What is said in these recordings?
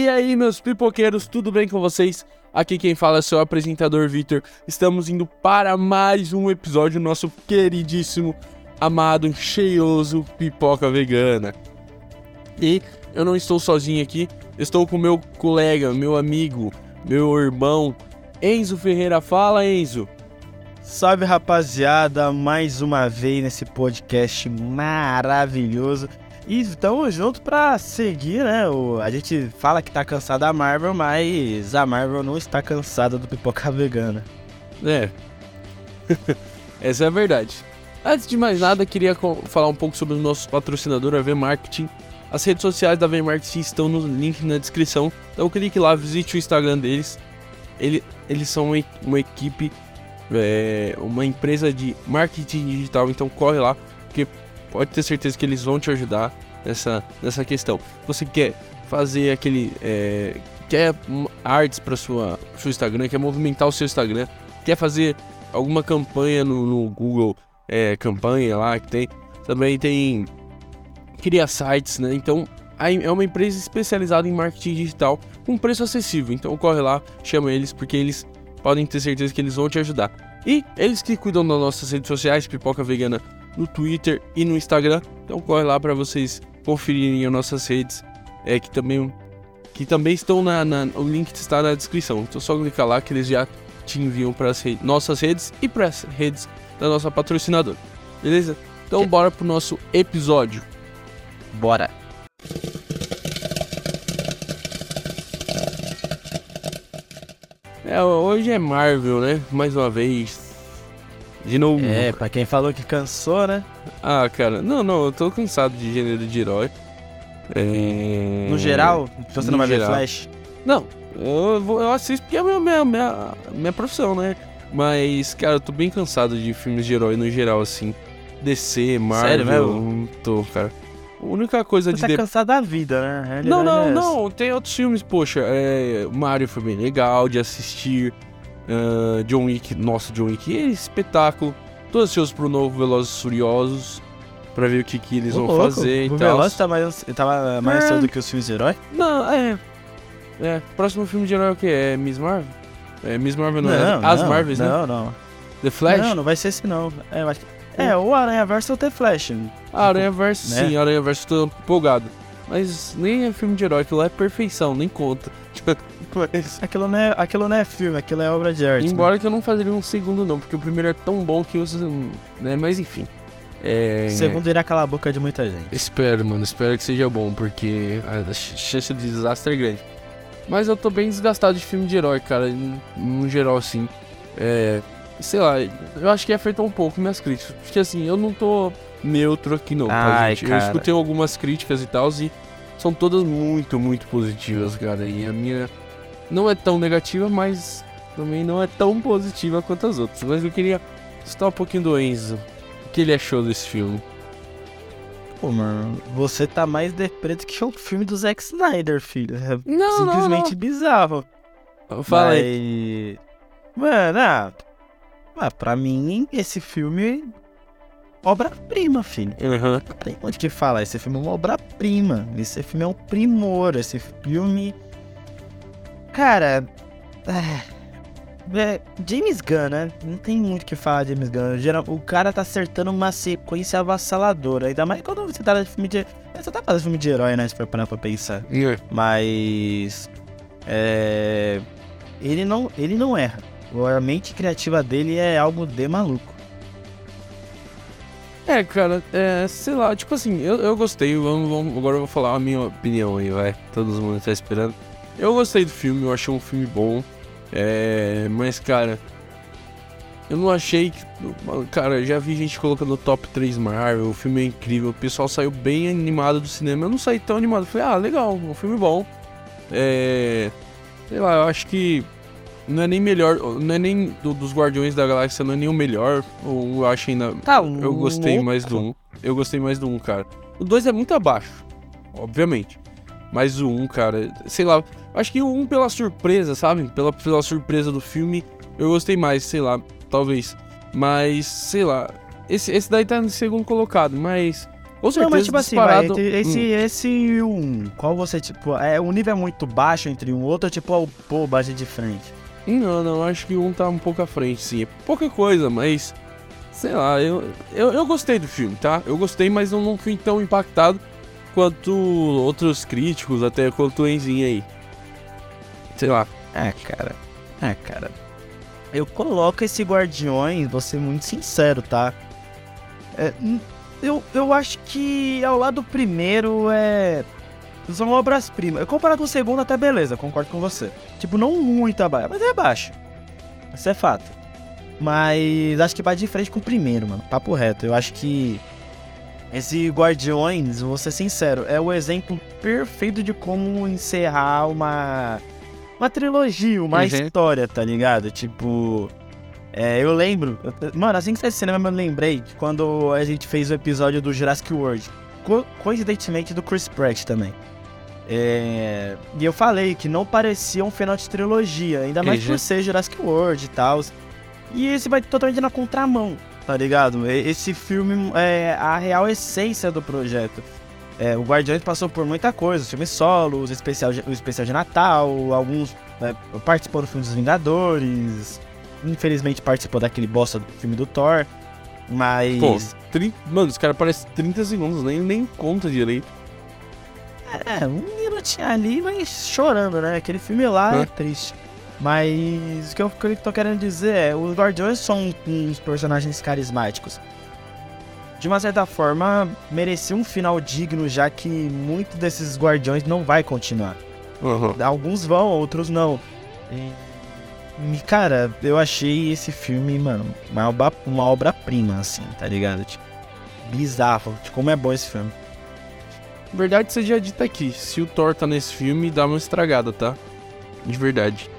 E aí, meus pipoqueiros, tudo bem com vocês? Aqui quem fala é seu apresentador Vitor. Estamos indo para mais um episódio do nosso queridíssimo, amado, cheioso Pipoca Vegana. E eu não estou sozinho aqui, estou com meu colega, meu amigo, meu irmão, Enzo Ferreira. Fala, Enzo. Salve rapaziada, mais uma vez nesse podcast maravilhoso. E estamos juntos pra seguir, né? O, a gente fala que tá cansado da Marvel, mas a Marvel não está cansada do pipoca vegana. É. Essa é a verdade. Antes de mais nada, queria falar um pouco sobre o nosso patrocinador, a V Marketing. As redes sociais da V Marketing estão no link na descrição. Então clique lá, visite o Instagram deles. Ele, eles são uma equipe, é, uma empresa de marketing digital, então corre lá, porque pode ter certeza que eles vão te ajudar nessa, nessa questão. Você quer fazer aquele. É, quer artes para sua seu Instagram, quer movimentar o seu Instagram, quer fazer alguma campanha no, no Google, é, campanha lá que tem. Também tem. Cria sites, né? Então é uma empresa especializada em marketing digital com preço acessível. Então corre lá, chama eles, porque eles podem ter certeza que eles vão te ajudar. E eles que cuidam das nossas redes sociais, Pipoca Vegana no Twitter e no Instagram. Então corre lá para vocês conferirem as nossas redes, é, que também que também estão na, na, o link está na descrição. Então só clicar lá que eles já te enviam para as nossas redes e para as redes da nossa patrocinadora. Beleza? Então bora pro nosso episódio. Bora. É, hoje é Marvel, né? Mais uma vez. De novo. É, pra quem falou que cansou, né? Ah, cara, não, não, eu tô cansado de gênero de herói. É... No geral, você no não vai geral. ver Flash? Não, eu, eu assisto porque é a minha, minha, minha, minha profissão, né? Mas, cara, eu tô bem cansado de filmes de herói no geral, assim. DC, Marvel. Sério mesmo? Tô, cara. A única coisa Você de. Você tá de... cansado da vida, né? Não, não, é não. Tem outros filmes, poxa. É... Mario foi bem legal de assistir. Uh, John Wick, nossa, John Wick, é espetáculo. Todos ansioso pro novo Velozes Furiosos. Pra ver o que, que eles vão louco. fazer o e tal. O Velozes tá mais, tá mais é. ansioso do que os filmes de herói? Não, é. É, próximo filme de herói é o quê? É Miss Marvel? É, Miss Marvel não, é? não é? As não, Marvels, né? Não, não. The Flash? Não, não vai ser esse não. É, que... É, o Aranha Verso ou The Flash. Ah, Aranha Verso, né? sim, Aranha Verso tô empolgado. Mas nem é filme de herói, aquilo lá é perfeição, nem conta. Mas... Aquilo, não é, aquilo não é filme, aquilo é obra de arte. Embora né? que eu não fazeria um segundo, não, porque o primeiro é tão bom que usa. Né? Mas enfim. É... Segundo irá calar a boca de muita gente. Espero, mano, espero que seja bom, porque a chance de desastre é grande. Mas eu tô bem desgastado de filme de herói, cara, no geral, assim. É. Sei lá, eu acho que afetou um pouco minhas críticas. Porque assim, eu não tô neutro aqui não, tá, gente? Cara. Eu escutei algumas críticas e tal, e são todas muito, muito positivas, cara. E a minha não é tão negativa, mas também não é tão positiva quanto as outras. Mas eu queria estar um pouquinho do Enzo. O que ele achou desse filme? Pô, mano, você tá mais depreto que o filme do Zack Snyder, filho. É não, simplesmente não, não. bizarro. Fala Mas... aí. Mano, ah, ah, pra mim, esse filme obra-prima, filho. Uhum. Não tem onde que falar. Esse filme é uma obra-prima. Esse filme é um primor. Esse filme. Cara. É... é... James Gunn, né? Não tem muito o que falar de James Gunn. Geral, o cara tá acertando uma sequência avassaladora. Ainda mais quando você tá no filme de. Você tá fazendo filme de herói, né? Se for parar pra pensar. Yeah. Mas. É. Ele não, ele não erra. A mente criativa dele é algo de maluco. É, cara, é, sei lá, tipo assim, eu, eu gostei, vamos, vamos, agora eu vou falar a minha opinião aí, vai. Todo mundo tá esperando. Eu gostei do filme, eu achei um filme bom. É, mas, cara, eu não achei que. Cara, já vi gente colocando top 3 Marvel, o filme é incrível, o pessoal saiu bem animado do cinema. Eu não saí tão animado. Falei, ah, legal, um filme bom. É. Sei lá, eu acho que não é nem melhor, não é nem do, dos Guardiões da Galáxia, não é nem o melhor. Ou eu acho ainda. Tá, um eu gostei mais do 1. Um. Eu gostei mais do 1, um, cara. O 2 é muito abaixo, obviamente. Mas o 1, um, cara, sei lá. Acho que o 1 um pela surpresa, sabe? Pela, pela surpresa do filme, eu gostei mais, sei lá, talvez. Mas, sei lá. Esse, esse daí tá no segundo colocado, mas Com certeza, Não, mas tipo assim, vai, disparado. entre esse, Hum. esse e um, qual você, tipo, é, o nível é muito baixo entre um outro, tipo, é o pô, bate de frente. Não, não, acho que um tá um pouco à frente, sim. É pouca coisa, mas. Sei lá, eu, eu, eu gostei do filme, tá? Eu gostei, mas eu não fui tão impactado quanto outros críticos, até quanto o Enzinho aí. Sei lá. É, cara, é, cara. Eu coloco esse Guardiões, vou ser muito sincero, tá? É, eu, eu acho que ao lado do primeiro é. São obras-primas. Comparado com o segundo, até beleza, concordo com você. Tipo, não muito abaixo, mas é abaixo. Isso é fato. Mas acho que vai de frente com o primeiro, mano. Papo reto. Eu acho que esse Guardiões, vou ser sincero, é o exemplo perfeito de como encerrar uma. Uma trilogia, uma Uhum. história, tá ligado? Tipo. É, eu lembro. Mano, assim que saiu esse cinema, eu lembrei de quando a gente fez o episódio do Jurassic World. Co- coincidentemente do Chris Pratt também. É, e eu falei que não parecia um final de trilogia, ainda mais Entendi. por ser Jurassic World e tal. E esse vai totalmente na contramão, tá ligado? Esse filme é a real essência do projeto. É, o Guardiões passou por muita coisa, os filmes solos, o especial de, o especial de Natal, alguns né, participou do filme dos Vingadores, infelizmente participou daquele bosta do filme do Thor, mas... Pô, mano, os caras parecem 30 segundos, nem, nem conta direito. É, um minutinho ali, mas chorando, né? Aquele filme lá é, É. triste. Mas o que eu, que eu tô querendo dizer é, os Guardiões são uns personagens carismáticos. De uma certa forma, merecia um final digno, já que muitos desses Guardiões não vai continuar. Aham. Alguns vão, outros não. E, cara, eu achei esse filme, mano, uma obra- uma obra-prima, assim, tá ligado? Tipo, bizarro, de como é bom esse filme. Verdade seja dita aqui, se o Thor tá nesse filme, dá uma estragada, tá? De verdade.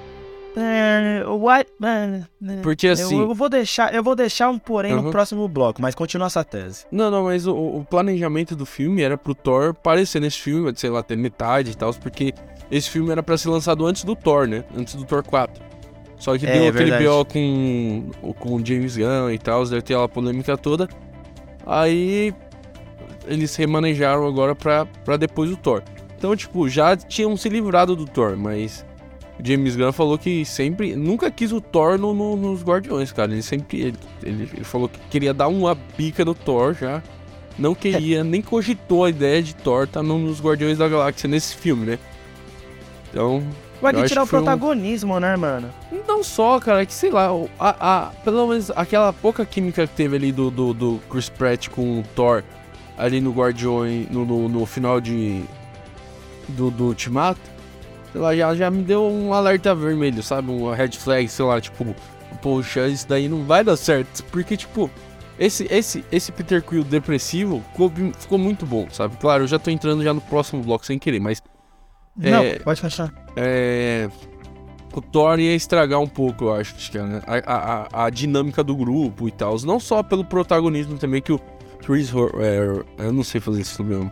É, what? é, é. Porque assim. Eu, eu vou deixar, eu vou deixar um porém no próximo bloco, mas continua essa tese. Não, não, mas o, o planejamento do filme era pro Thor aparecer nesse filme, sei lá, ter metade e tal, porque esse filme era pra ser lançado antes do Thor, né? Antes do Thor 4. Só que É, deu aquele verdade. BO com, com o James Gunn e tal, deve ter aquela polêmica toda. Aí eles remanejaram agora pra depois do Thor. Então, tipo, já tinham se livrado do Thor, mas James Gunn falou que sempre. Nunca quis o Thor no- no- nos Guardiões, cara. Ele sempre. Ele, ele, ele falou que queria dar uma bica no Thor já. Não queria, nem cogitou a ideia de Thor estar no- nos Guardiões da Galáxia nesse filme, né? Então. Vai tirar o foi um- protagonismo, né, mano? Não só, cara, é que sei lá, a, a- pelo menos aquela pouca química que teve ali do, do, do Chris Pratt com o Thor ali no Guardiões, no, no, no final de. do, do Ultimato, sei lá, já, já me deu um alerta vermelho, sabe? Um red flag, sei lá, tipo, poxa, isso daí não vai dar certo. Porque, tipo, esse, esse, esse Peter Quill depressivo ficou, ficou muito bom, sabe? Claro, eu já tô entrando já no próximo bloco sem querer, mas É. Não, pode continuar. é, o Thor ia estragar um pouco, eu acho, né? a, a- a dinâmica do grupo e tal. Não só pelo protagonismo também que o Chris é, eu não sei fazer isso mesmo.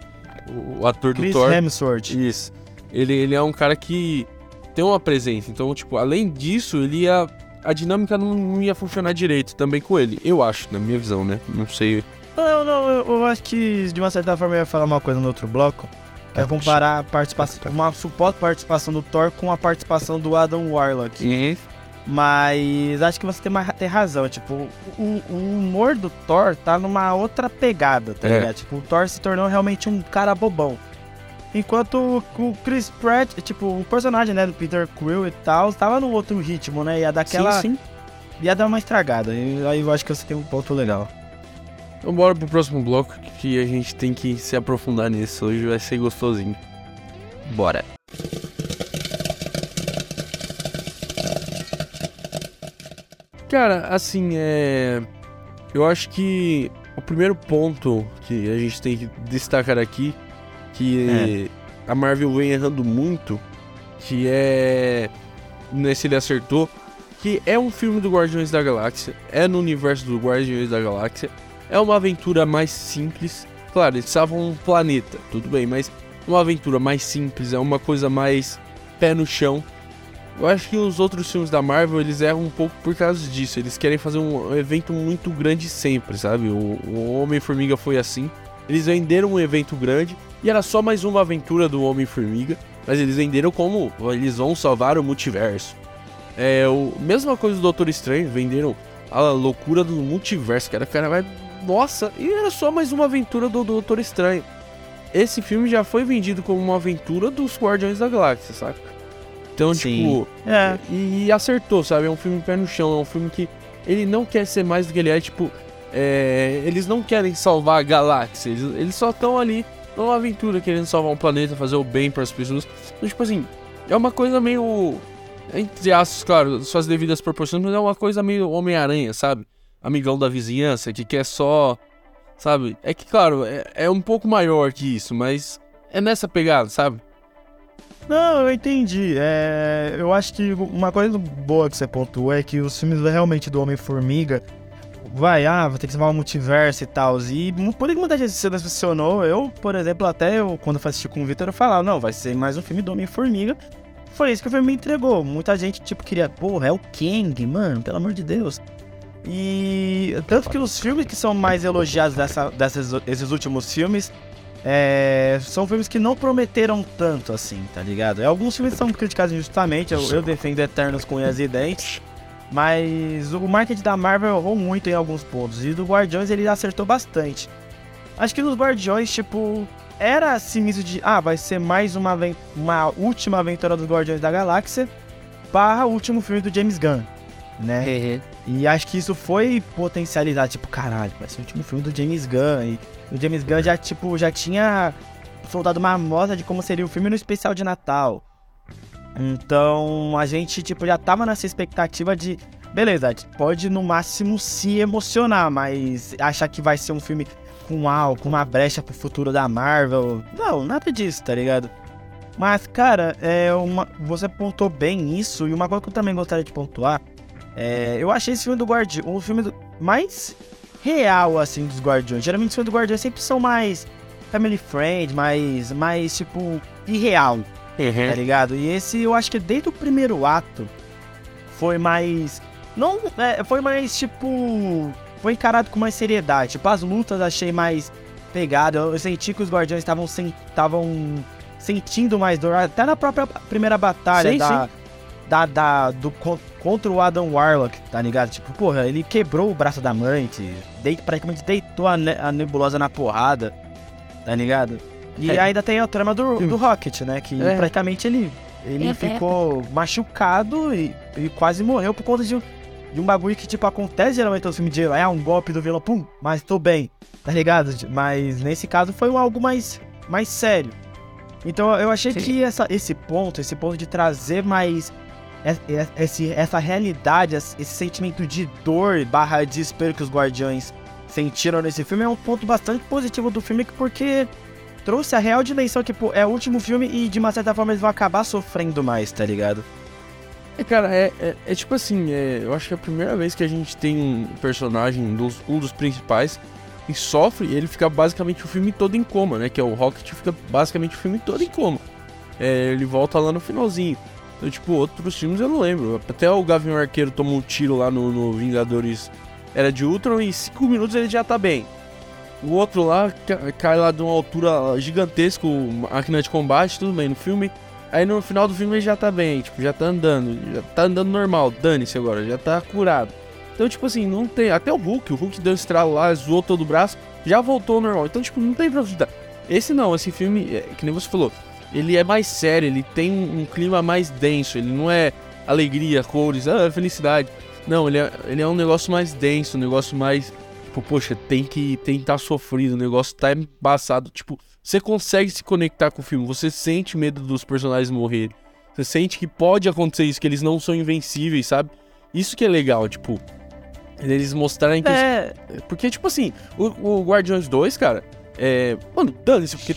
O, o ator Chris do Thor. Hemsworth. Isso. Ele, ele é um cara que tem uma presença. Então, tipo, além disso, ele ia. A dinâmica não, não ia funcionar direito também com ele. Eu acho, na minha visão, né? Não sei. Não, não, eu, eu acho que de uma certa forma eu ia falar uma coisa no outro bloco. É Tá, comparar a participação, uma suposta participação do Thor com a participação do Adam Warlock. Mas acho que você tem, mais, tem razão. Tipo, o, o humor do Thor tá numa outra pegada, tá É. ligado? Tipo, o Thor se tornou realmente um cara bobão. Enquanto o- o Chris Pratt, tipo, o personagem, né, do Peter Quill e tal, tava num outro ritmo, né? Ia dar aquela. Sim, sim. Ia dar uma estragada. E aí eu acho que você tem um ponto legal. Então bora pro próximo bloco que a gente tem que se aprofundar nisso. Hoje vai ser gostosinho. Bora. Cara, assim, é. Eu acho que o primeiro ponto que a gente tem que destacar aqui, que a Marvel vem errando muito, que é. Nesse ele acertou, que é um filme do Guardiões da Galáxia, é no universo do Guardiões da Galáxia, é uma aventura mais simples. Claro, eles salvam um planeta, tudo bem, mas uma aventura mais simples, é uma coisa mais pé no chão. Eu acho que os outros filmes da Marvel, eles erram um pouco por causa disso. Eles querem fazer um evento muito grande sempre, sabe? O, o Homem-Formiga foi assim. Eles venderam um evento grande e era só mais uma aventura do Homem-Formiga, mas eles venderam como eles vão salvar o multiverso. É, o mesma coisa do Doutor Estranho, venderam a loucura do multiverso, cara, cara vai nossa, e era só mais uma aventura do Doutor Estranho. Esse filme já foi vendido como uma aventura dos Guardiões da Galáxia, saca? Então, Sim. tipo, é. e, e, acertou, sabe? É um filme pé no chão, é um filme que ele não quer ser mais do que ele é, tipo, é, eles não querem salvar a galáxia, eles, eles só estão ali numa aventura querendo salvar um planeta, fazer o bem para as pessoas. Então, tipo assim, é uma coisa meio. Entre aspas, claro, suas devidas proporções, mas é uma coisa meio Homem-Aranha, sabe? Amigão da vizinhança, que quer só. Sabe? É que, claro, é, é um pouco maior que isso, mas é nessa pegada, sabe? Não, eu entendi. É, eu acho que uma coisa boa que você pontuou é que os filmes realmente do Homem-Formiga vai, ah, vai ter que salvar o multiverso e tal. E por que muita gente se decepcionou, eu, por exemplo, até eu, quando eu assisti com o Victor, eu falava, não, vai ser mais um filme do Homem-Formiga. Foi isso que o filme me entregou. Muita gente, tipo, queria, porra, é o Kang, mano, pelo amor de Deus. E tanto que os filmes que são mais elogiados dessa, dessas, esses últimos filmes é, são filmes que não prometeram tanto assim, tá ligado? Alguns filmes são criticados injustamente, eu, eu defendo Eternos com unhas e dentes, mas o marketing da Marvel errou muito em alguns pontos, e do Guardiões ele acertou bastante. Acho que nos Guardiões, tipo, era assim isso de, ah, vai ser mais uma, uma última aventura dos Guardiões da Galáxia, barra último filme do James Gunn, né? E acho que isso foi potencializado, tipo, caralho, vai ser o último filme do James Gunn. E o James Gunn já, tipo, já tinha soltado uma amostra de como seria o filme no especial de Natal. Então a gente, tipo, já tava nessa expectativa de. Beleza, pode no máximo se emocionar, mas achar que vai ser um filme com algo, com uma brecha pro futuro da Marvel. Não, nada disso, tá ligado? Mas, cara, é uma, você pontou bem isso, e uma coisa que eu também gostaria de pontuar é, eu achei esse filme do Guardião um filme mais real, assim, dos Guardiões. Geralmente os filmes do Guardiões sempre são mais family friend, mais, mais tipo, irreal, uhum. tá ligado? E esse eu acho que desde o primeiro ato foi mais. Não, é, foi mais tipo. Foi encarado com mais seriedade. Tipo, as lutas achei mais pegada. Eu senti que os Guardiões estavam estavam sentindo mais dor. Até na própria primeira batalha sim, da, sim. da, da, do contra o Adam Warlock, tá ligado? Tipo, porra, ele quebrou o braço da amante, deit, praticamente deitou a, ne a nebulosa na porrada, tá ligado? E é. ainda tem a trama do, do Rocket, né? Que é. praticamente ele, ele é, ficou machucado e, e, quase morreu por conta de um, de um bagulho que, tipo, acontece geralmente no filme de é um golpe do vilão, pum, mas tô bem, tá ligado? Mas nesse caso foi algo mais, mais sério. Então eu achei Sim. que essa, esse ponto, esse ponto de trazer mais esse, essa realidade, esse sentimento de dor barra desespero que os guardiões sentiram nesse filme é um ponto bastante positivo do filme, porque trouxe a real dimensão que pô, é o último filme e de uma certa forma eles vão acabar sofrendo mais, tá ligado? É, cara, é, é, é tipo assim, é, eu acho que é a primeira vez que a gente tem um personagem, dos, um dos principais, que sofre e ele fica basicamente o filme todo em coma, né? Que é o Rocket fica basicamente o filme todo em coma. É, ele volta lá no finalzinho. Então, tipo, outros filmes eu não lembro. Até o Gavião Arqueiro tomou um tiro lá no, no Vingadores Era de Ultron e em 5 minutos ele já tá bem. O outro lá cai lá de uma altura gigantesca, máquina de combate, tudo bem no filme. Aí no final do filme ele já tá bem, tipo, já tá andando, já tá andando normal, dane-se agora, já tá curado. Então, tipo assim, não tem. Até o Hulk, o Hulk deu estralo lá, zoou todo o braço, já voltou ao normal. Então, tipo, não tem profundidade. Esse não, esse filme, é, que nem você falou, ele é mais sério, ele tem um, clima mais denso, ele não é alegria, cores, ah, felicidade. Não, ele é, ele é um negócio mais denso, um negócio mais. Tipo, poxa, tem que tem estar tá sofrido, o negócio tá embaçado. Tipo, você consegue se conectar com o filme, você sente medo dos personagens morrerem. Você sente que pode acontecer isso, que eles não são invencíveis, sabe? Isso que é legal, tipo. Eles mostrarem que. É. Porque, tipo assim, o, o Guardiões 2, cara. É. Mano, dane-se, porque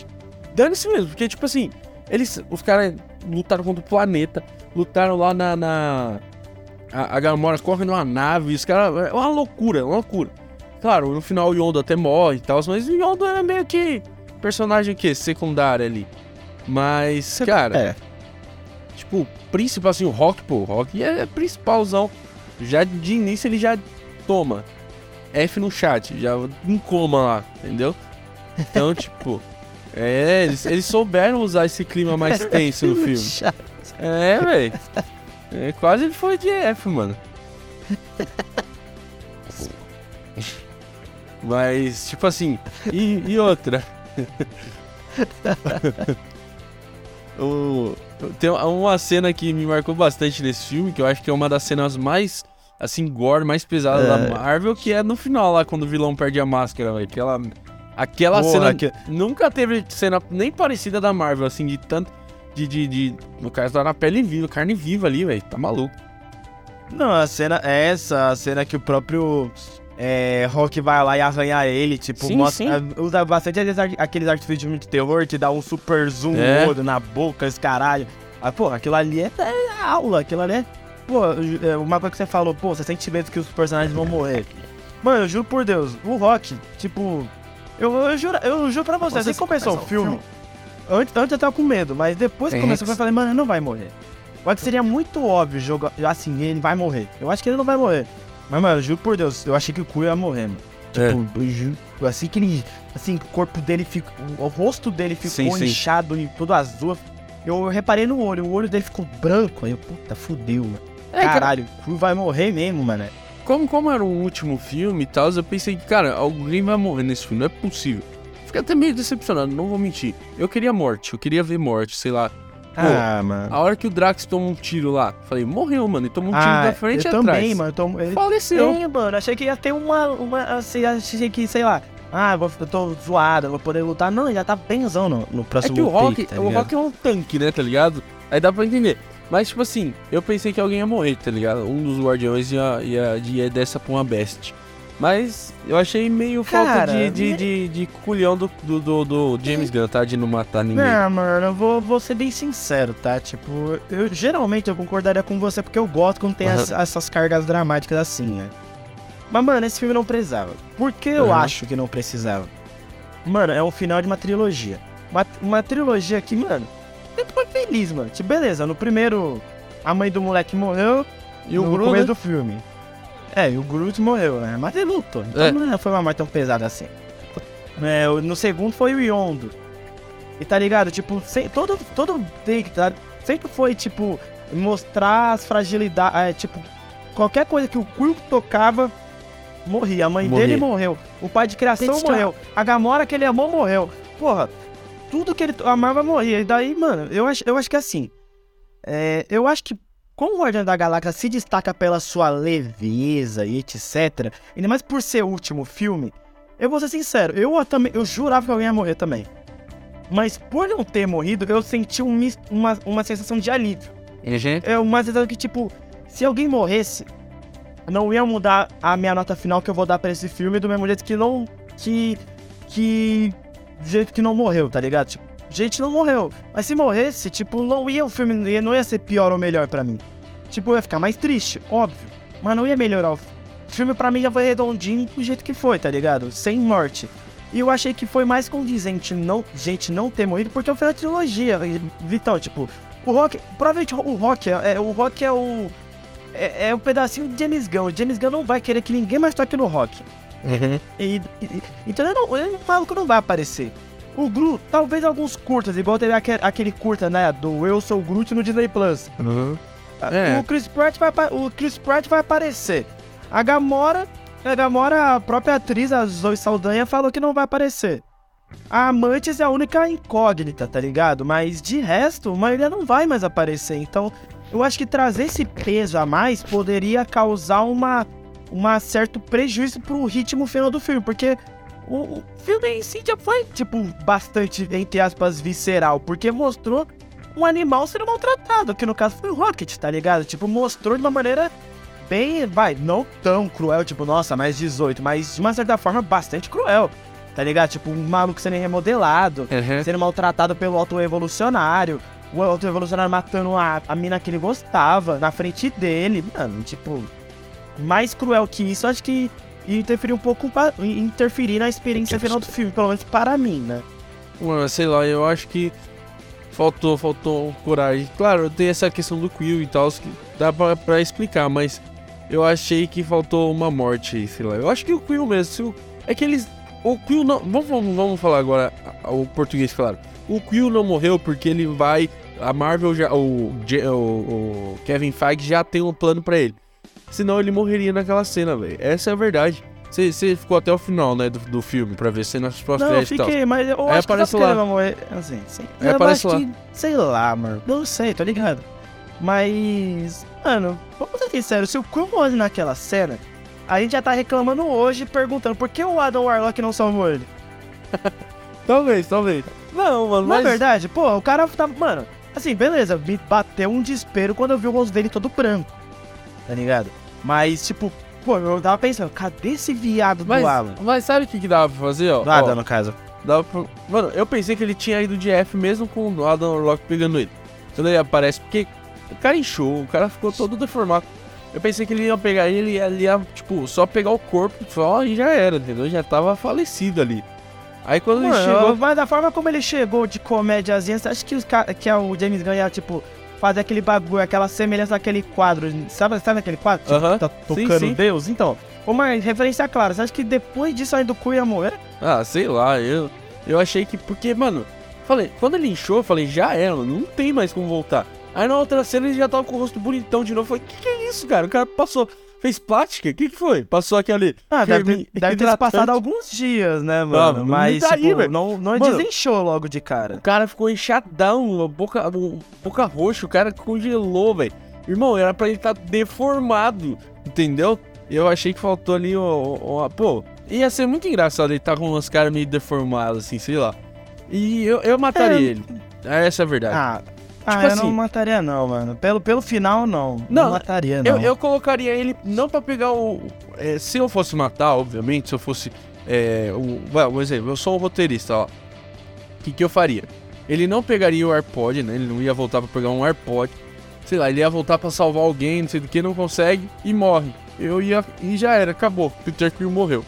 Dane-se mesmo, porque, tipo assim, eles. Os caras lutaram contra o planeta, lutaram lá na. na a, a Gamora corre numa nave, os caras. É uma loucura, é uma loucura. Claro, no final o Yondo até morre e tal, mas o Yondo era meio que personagem que secundário ali. Mas, cara. É. Tipo, principal assim, o Rock, pô, o Rock é principalzão. Já de início ele já toma F no chat, já em coma lá, entendeu? Então, tipo, é, eles, eles souberam usar esse clima mais tenso no filme. É, velho. É, quase ele foi de F, mano. Mas, tipo assim, e, e outra? o, tem uma cena que me marcou bastante nesse filme, que eu acho que é uma das cenas mais, assim, gore, mais pesadas É. da Marvel, que é no final lá, quando o vilão perde a máscara, velho. Aquela, aquela Porra, cena. que- Nunca teve cena nem parecida da Marvel, assim, de tanto. De, de, de. No caso, tá na pele viva, carne viva ali, velho. Tá maluco. Não, a cena é essa, a cena que o próprio é, Rock vai lá e arranha ele, tipo, Sim, mostra, usa bastante aqueles, ar- aqueles artifícios de terror, te dá um super zoom É. na boca, esse caralho. Ah, pô, aquilo ali é, é aula, aquilo ali é. Pô, é, uma coisa que você falou, pô, você sente medo que os personagens vão morrer. Mano, eu juro por Deus, o Rock, tipo. Eu, eu, juro, eu juro pra você, assim que começou o filme. Antes, antes eu tava com medo, mas depois que É. começou eu falei, mano, ele não vai morrer. Eu acho que seria muito óbvio jogar assim, ele vai morrer. Eu acho que ele não vai morrer. Mas, mano, eu juro por Deus, eu achei que o cu ia morrer, mano. É. Tipo, eu juro, assim que ele. Assim, o corpo dele ficou. O rosto dele ficou Sim, sim. inchado e todo azul. Eu reparei no olho, o olho dele ficou branco. Aí eu, puta, fudeu, mano. É, cara, Caralho, o cu vai morrer mesmo, mano. Como, como era um último filme e tal, eu pensei que, cara, alguém vai morrer nesse filme, não é possível. Fiquei até meio decepcionado, não vou mentir. Eu queria morte, eu queria ver morte, sei lá. Ah, mano. A hora que o Drax toma um tiro lá, falei, morreu, mano, e toma um tiro Ah, da frente e atrás. também, mano. Ele Faleceu. Sim, mano. Achei que ia ter uma. uma assim, achei que, sei lá. Ah, vou- eu tô zoado, eu vou poder lutar. Não, ele já tá benzão no, no É próximo que o Rock, tá o? Rock é um tanque, né, tá ligado? Aí dá pra entender. Mas, tipo assim, eu pensei que alguém ia morrer, tá ligado? Um dos guardiões ia, ia, ia dessa pra uma best. Mas eu achei meio falta Cara, de, de, né? de, de culhão do, do, do, James Gunn, tá? De não matar ninguém. Não, mano, eu vou, vou ser bem sincero, tá? Tipo, eu geralmente eu concordaria com você porque eu gosto quando tem Aham. as- essas cargas dramáticas assim, né? Mas, mano, esse filme não precisava. Por que eu Aham. acho que não precisava? Mano, é o final de uma trilogia. Uma, uma trilogia que, mano, feliz, mano. Tipo, beleza, no primeiro, a mãe do moleque morreu E o no Groot, começo né? do filme. É, e o Groot morreu, né? Mas ele lutou. Então É. não foi uma morte tão pesada assim. É, o- no segundo foi o Yondo. E tá ligado? Tipo, sem, todo, todo take, tá? Sempre foi, tipo, mostrar as fragilidades. É, tipo, qualquer coisa que o Quill tocava, morria. A mãe Morria. dele morreu. O pai de criação morreu. A Gamora que ele amou morreu. Porra, tudo que ele amava morria. E daí, mano, eu acho, eu acho que assim. É, eu acho que como o Guardião da Galáxia se destaca pela sua leveza e etc, ainda mais por ser o último filme, eu vou ser sincero, eu também, eu jurava que alguém ia morrer também. Mas por não ter morrido, eu senti um uma, uma sensação de alívio. É uma sensação que, tipo, se alguém morresse, não ia mudar a minha nota final que eu vou dar pra esse filme do mesmo jeito que não. que. que. Do jeito que não morreu, tá ligado? Tipo, gente não morreu. Mas se morresse, tipo, não ia o filme, não ia- ser pior ou melhor pra mim. Tipo, eu ia ficar mais triste, óbvio. Mas não ia melhorar o filme. O filme pra mim já foi redondinho do jeito que foi, tá ligado? Sem morte. E eu achei que foi mais condizente não, gente não ter morrido, porque foi a trilogia, Vitão, tipo, o Rock, provavelmente o Rock é, é- o Rock é o é, é pedacinho de James Gunn. O James Gunn não vai querer que ninguém mais toque no Rock. E, e- então eu não, eu não falo que não vai aparecer. O Groot, talvez alguns curtas, igual teve aquele, aquele curta, né, do Eu Sou o Groot no Disney Plus. É. O Chris Pratt vai o Chris Pratt vai aparecer. A Gamora, a Gamora, a própria atriz, a Zoe Saldanha, falou que não vai aparecer. A Mantis é a única incógnita, tá ligado? Mas de resto, a maioria não vai mais aparecer. Então, eu acho que trazer esse peso a mais poderia causar uma, uma certo prejuízo pro ritmo final do filme, porque o, o filme em si já foi, tipo, bastante, entre aspas, visceral, porque mostrou um animal sendo maltratado, que no caso foi o Rocket, tá ligado? Tipo, mostrou de uma maneira bem, vai, não tão cruel, tipo, nossa, mais 18, mas de uma certa forma bastante cruel, tá ligado? Tipo, um maluco sendo remodelado, Uhum. sendo maltratado pelo auto-evolucionário, o auto-evolucionário matando a, a mina que ele gostava na frente dele, mano, tipo, mais cruel que isso, acho que ia interferir um pouco, interferir na experiência final do filme, pelo menos para mim, né? Mano, sei lá, eu acho que faltou, faltou coragem. Claro, tem essa questão do Quill e tal, que dá pra, pra explicar, mas eu achei que faltou uma morte sei lá. Eu acho que o Quill mesmo, é que eles o Quill não. Vamos, vamos, vamos falar agora o português, claro. O Quill não morreu porque ele vai. A Marvel já. O, o, o Kevin Feige já tem um plano para ele. Senão ele morreria naquela cena, velho. Essa é a verdade. Você ficou até o final, né, do, do filme, pra ver cenas pós-créditos e tal. Não, fiquei, mas eu acho aparece que lá. ele vai morrer, assim, sim. Aí eu aparece lá. que, sei lá, mano. Não sei, tô ligado. Mas, mano, vamos ser sinceros, se o Quill morre naquela cena, a gente já tá reclamando hoje, perguntando por que o Adam Warlock não salvou ele. Talvez, talvez. Não, mano, Na mas... verdade, pô, o cara tá. Mano, assim, beleza, me bateu um desespero quando eu vi o rosto dele todo branco. Tá ligado? Mas, tipo, pô, eu tava pensando, cadê esse viado Mas, do Alan? mas sabe o que, que dava pra fazer, ó? Nada, Ó, no caso. dava pra... Mano, eu pensei que ele tinha ido de F mesmo com o Adam Warlock pegando ele. Quando ele aparece, porque o cara inchou, o cara ficou todo deformado. Eu pensei que ele ia pegar ele e ele ia, tipo, só pegar o corpo só e já era, entendeu? Já tava falecido ali. Aí quando Mano, ele chegou. Mas da forma como ele chegou de comédiazinha, você acha que, os que é o James Gunn ia, tipo, fazer aquele bagulho, aquela semelhança daquele quadro, sabe, sabe aquele quadro? Tipo, Aham, tá sim, tocando sim. Deus? Então, uma referência clara, você acha que depois disso ainda o cu ia morrer? Ah, sei lá, eu, eu achei que. Porque, mano, falei, quando ele inchou, eu falei, já era, não tem mais como voltar. Aí na outra cena ele já tava com o rosto bonitão de novo. Eu falei, que que é isso, cara? O cara passou. Fez plástica? O que, que foi? Passou aquele. Ah, deve, ter- deve ter passado alguns dias, né, mano? Ah, mas, e daí, tipo, não, não Mano, desenchou logo de cara. O cara ficou inchadão, boca, boca roxa, o cara congelou, velho. Irmão, era pra ele estar deformado, entendeu? Eu achei que faltou ali o, Pô, ia ser muito engraçado ele estar com umas caras meio deformadas, assim, sei lá. E eu, eu mataria É. ele. Essa é a verdade. Ah, ah Tipo eu assim- não mataria não, mano. Pelo, pelo final, não. Não, Não, mataria, não. Eu, eu colocaria ele não pra pegar o. é, se eu fosse matar, obviamente, se eu fosse. É, o, um exemplo, eu sou um roteirista, ó. O que, que eu faria? Ele não pegaria o AirPod, né? Ele não ia voltar pra pegar um AirPod. Sei lá, ele ia voltar pra salvar alguém, não sei do que, não consegue e morre. Eu ia. E já era, acabou. Peter Quill morreu.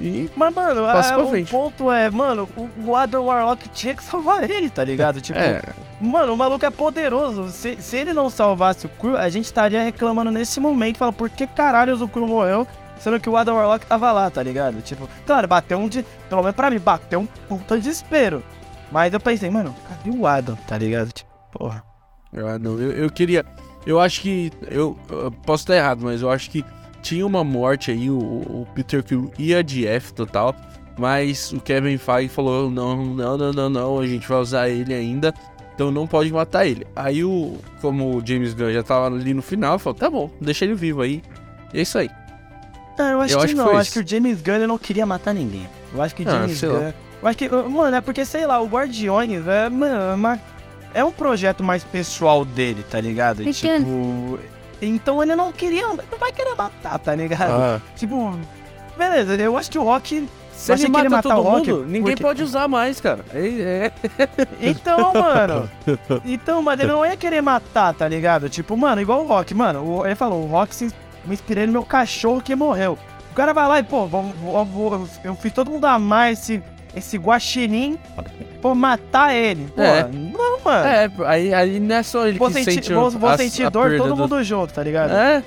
E. Mas, mano, Passa a- o ponto é, mano, o, o Adam Warlock tinha que salvar ele, tá ligado? Tipo, É, mano, o maluco é poderoso. Se, se ele não salvasse o Quill, a gente estaria reclamando nesse momento, falando, por que caralho o Quill morreu, sendo que o Adam Warlock tava lá, tá ligado? Tipo, claro, bateu um de. Pelo menos pra mim, bateu um puta desespero. Mas eu pensei, mano, cadê o Adam, tá ligado? Tipo, porra. Ah, não, eu, eu queria. Eu acho que. Eu, eu posso estar errado, mas eu acho que tinha uma morte aí. O, o Peter Quill ia de F total. Mas o Kevin Feige falou: não, não, não, não, não. A gente vai usar ele ainda. Então não pode matar ele. Aí o. Como o James Gunn já tava ali no final, falou: tá bom, deixa ele vivo aí. E é isso aí. Ah, eu acho Eu que acho que não, eu acho que o James Gunn não queria matar ninguém. Eu acho que o Ah, James sei lá. Gunn. Eu acho que. Mano, é porque, sei lá, o Guardiões é, mano, é uma- é um projeto mais pessoal dele, tá ligado? Tipo. Então ele não queria. Não vai querer matar, tá ligado? Ah, Tipo. Beleza, eu acho que o Rock. Se achei ele ele mata matar todo o Rock. mundo, ninguém porque- pode usar mais, cara. É, é. Então, mano. Então, mas ele não ia querer matar, tá ligado? Tipo, mano, igual o Rock, mano. ele falou, o Rock se me inspirei no meu cachorro que morreu. O cara vai lá e, pô, vou, vou- vou- eu fiz todo mundo amar esse, esse guaxinim por matar ele. Pô, É. não, mano. É, aí, aí não é só ele vou que sentir, sente vou, vou a- sentir a dor todo do- mundo junto, tá ligado? É?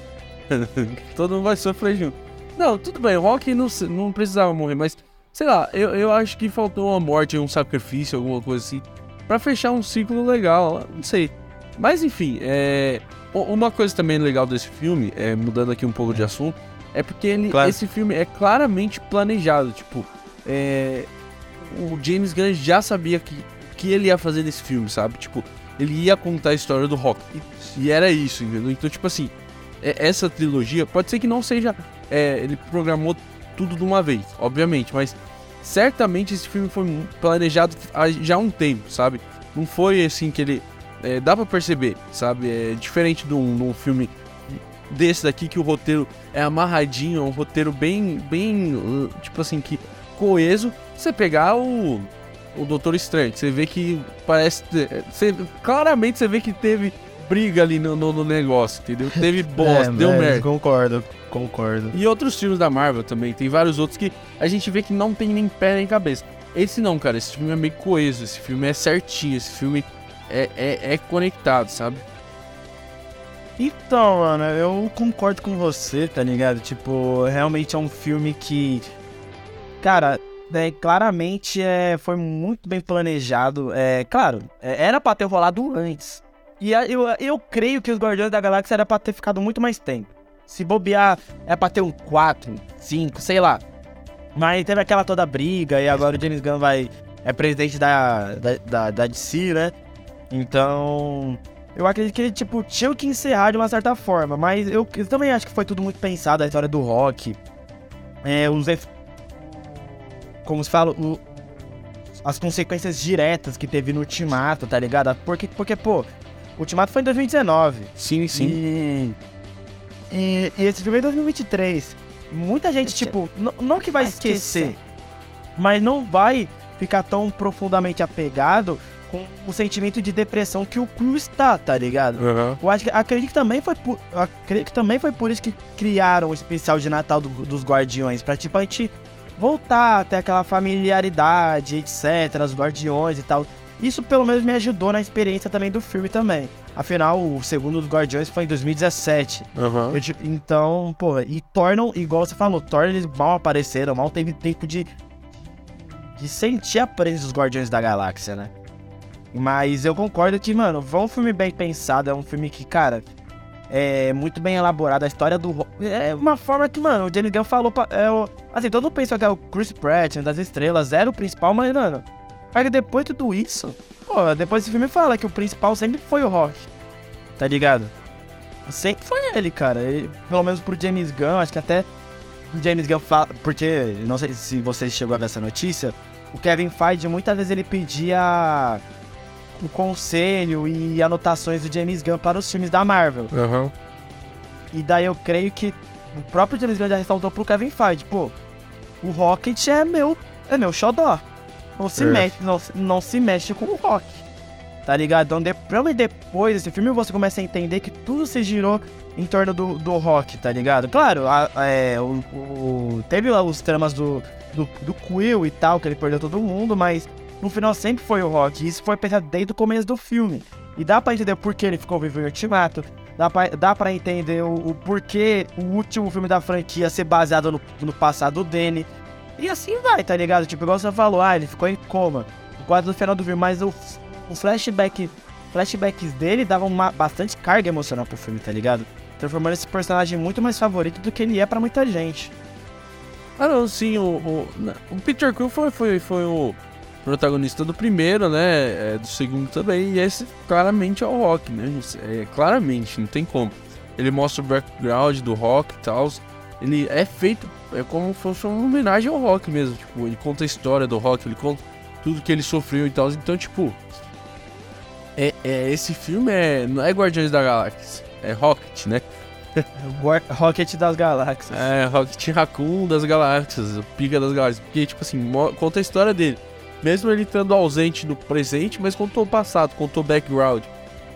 Todo mundo vai sofrer junto. Não, tudo bem, o Rock não, não precisava morrer, mas sei lá, eu, eu acho que faltou uma morte, um sacrifício, alguma coisa assim, pra fechar um ciclo legal, não sei. Mas enfim, é. Uma coisa também legal desse filme, é, mudando aqui um pouco de assunto, é porque ele, Claro. esse filme é claramente planejado. Tipo, é, o James Gunn já sabia que, que ele ia fazer nesse filme, sabe? Tipo, ele ia contar a história do Rock. E, e era isso, entendeu? Então, tipo assim, é- essa trilogia, pode ser que não seja. é, ele programou tudo de uma vez, obviamente, mas certamente esse filme foi planejado já há um tempo, sabe? Não foi assim que ele. é, dá pra perceber, sabe? É diferente de um, de um filme desse daqui que o roteiro é amarradinho, é um roteiro bem, bem, tipo assim, que coeso. Você pegar o, o Doutor Estranho, você vê que parece, ter- você, claramente você vê que teve briga ali no, no, no negócio, entendeu? Teve bosta, É, deu merda. Concordo, concordo. E outros filmes da Marvel também, tem vários outros que a gente vê que não tem nem pé nem cabeça. Esse não, cara, esse filme é meio coeso, esse filme é certinho, esse filme é, é, é conectado, sabe? Então, mano, eu concordo com você, tá ligado? Tipo, realmente é um filme que. Cara, é, claramente é, foi muito bem planejado. É, claro, é, era pra ter rolado antes. E eu, eu creio que os Guardiões da Galáxia era pra ter ficado muito mais tempo. Se bobear, é pra ter um 4, 5, sei lá. Mas teve aquela toda briga e agora o James Gunn vai. É presidente da, da, da, da DC, né? Então. Eu acredito que ele, tipo, tinha que encerrar de uma certa forma. Mas eu, eu também acho que foi tudo muito pensado, a história do rock. É, os. ef- Como se fala, o- as consequências diretas que teve no Ultimato, tá ligado? Porque, porque pô, Ultimato foi em 2019. Sim, sim. E, e, e esse filme é em 2023. Muita gente, tipo, não que vai Vai esquecer, esquecer. mas não vai ficar tão profundamente apegado com o sentimento de depressão que o Crew está, tá ligado? Aham. Eu acho que acredito que também foi por, acredito que também foi por isso que criaram o especial de Natal do- dos Guardiões, pra tipo a gente voltar até aquela familiaridade, etc, os Guardiões e tal. Isso pelo menos me ajudou na experiência também do filme também. Afinal, o segundo dos Guardiões foi em 2017. Aham. Eu, então, pô, e tornam, igual você falou, Thor eles mal apareceram, mal teve tempo de de sentir a presença dos Guardiões da Galáxia, né? Mas eu concordo que, mano, foi um filme bem pensado, é um filme que, cara, é muito bem elaborado. A história do. É uma forma que, mano, o James Gunn falou. Pra, é, assim, todo mundo pensou que é o Chris Pratt, né, das estrelas, era o principal, mas, mano, cara, depois de tudo isso, pô, depois esse filme fala que o principal sempre foi o Rock. Tá ligado? Sempre foi ele, cara. Ele- pelo menos pro James Gunn, acho que até o James Gunn fala. Porque, não sei se você chegou a ver essa notícia, o Kevin Feige muitas vezes ele pedia o conselho e anotações do James Gunn para os filmes da Marvel. Aham. E daí eu creio que o próprio James Gunn já ressaltou pro Kevin Feige, pô, o Rocket é meu, é meu xodó. Não se, É. mexe, não, não se mexe com o Rock. Tá ligado? Então, de, provavelmente depois desse filme você começa a entender que tudo se girou em torno do, do Rock, tá ligado? Claro, a- é, o, o- teve lá os tramas do, do, do Quill e tal, que ele perdeu todo mundo, mas no final sempre foi o Rock. E isso foi pensado desde o começo do filme. E dá pra entender por que ele ficou vivo em Ultimato. Dá pra, dá pra entender o, o porquê o último filme da franquia ser baseado no, no passado do Danny. E assim vai, tá ligado? Tipo, igual você falou, ah, ele ficou em coma. Quase no final do filme, mas o, o flashback. Flashbacks dele davam uma, bastante carga emocional pro filme, tá ligado? Transformando esse personagem muito mais favorito do que ele é pra muita gente. Ah, não, sim, o, o, o Peter Quill foi, foi, foi o protagonista do primeiro, né? é, do segundo também, e esse claramente é o Rock, né? É, claramente, não tem como. Ele mostra o background do Rock e tal. Ele é feito é como se fosse uma homenagem ao Rock mesmo. Tipo, ele conta a história do Rock, ele conta tudo que ele sofreu e tal. Então, tipo. É, é, esse filme é, não é Guardiões da Galáxia, é Rocket, né? Rocket das Galáxias. É, Rocket Raccoon das galáxias, o Pica das galáxias. Porque, tipo assim, conta a história dele. Mesmo ele estando ausente no presente, mas contou o passado, contou o background.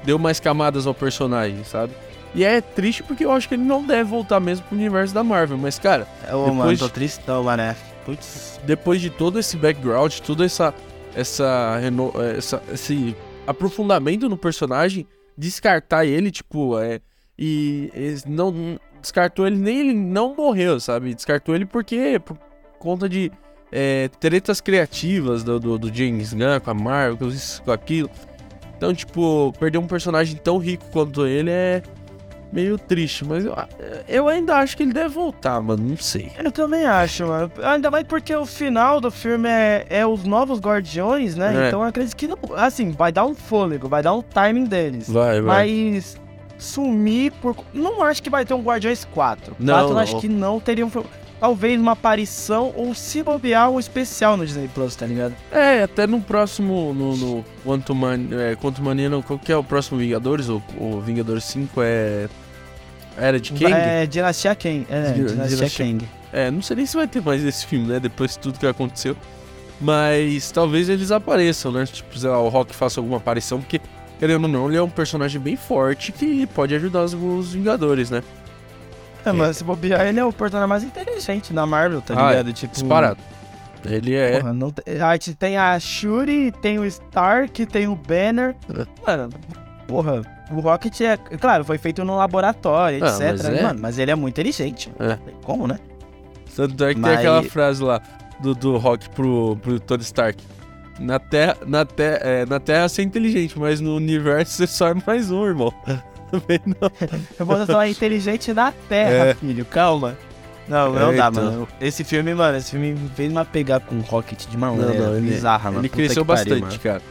Deu mais camadas ao personagem, sabe? E é triste porque eu acho que ele não deve voltar mesmo pro universo da Marvel. Mas, cara, Ô, depois mano, de- tô tristão, mané. Putz. depois de todo esse background, toda essa. Essa. reno- essa esse aprofundamento no personagem, descartar ele, tipo, é. E, e não. Descartou ele, nem ele não morreu, sabe? Descartou ele porque. Por conta de. É, tretas criativas do, do, do James Gunn com a Marvel, com isso, com aquilo. Então, tipo, perder um personagem tão rico quanto ele é meio triste. Mas eu, eu ainda acho que ele deve voltar, mano. Não sei. Eu também acho, mano. Ainda mais porque o final do filme é, é os novos Guardiões, né? É. Então eu acredito que, não, assim, vai dar um fôlego, vai dar um timing deles. Vai, Mas sumir por. Não acho que vai ter um Guardiões 4. Não, 4 eu acho que não teria um. Talvez uma aparição ou se bobear um especial no Disney Plus, tá ligado? É, até no próximo, no, no Quantum Mania, é, Quantum Mania não, qual que é o próximo Vingadores? O, o Vingadores 5 é... Era de Kang? É. É Dinastia Kang. É, Di- Dinastia, Dinastia- Kang. não sei nem se vai ter mais desse filme, né, depois de tudo que aconteceu. Mas talvez eles apareçam, né, tipo, sei lá, o Rock faça alguma aparição, porque, querendo ou não, ele é um personagem bem forte que pode ajudar os, os Vingadores, né? É, mas se bobear, ele é o personagem mais inteligente da Marvel, tá Ah, ligado? Tipo, Disparado. Ele é... Porra, não a gente tem a Shuri, tem o Stark, tem o Banner. Mano, porra, o Rocket é. Claro, foi feito no laboratório, Ah, etc. mas é. Mano, mas ele é muito inteligente. É. Tem Como, né? Tanto é que tem Mas- aquela frase lá. do, do Rock pro, pro Tony Stark. Na Terra, na, terra, é, na terra você é inteligente, mas no universo você só é mais um, irmão. Você só é inteligente na Terra, é. filho, calma. Não, não é, dá, então. mano. Esse filme, mano, esse filme fez uma pegada com o Rocket de maneira não, não, bizarra, ele, mano. Ele cresceu bastante, pariu, cara.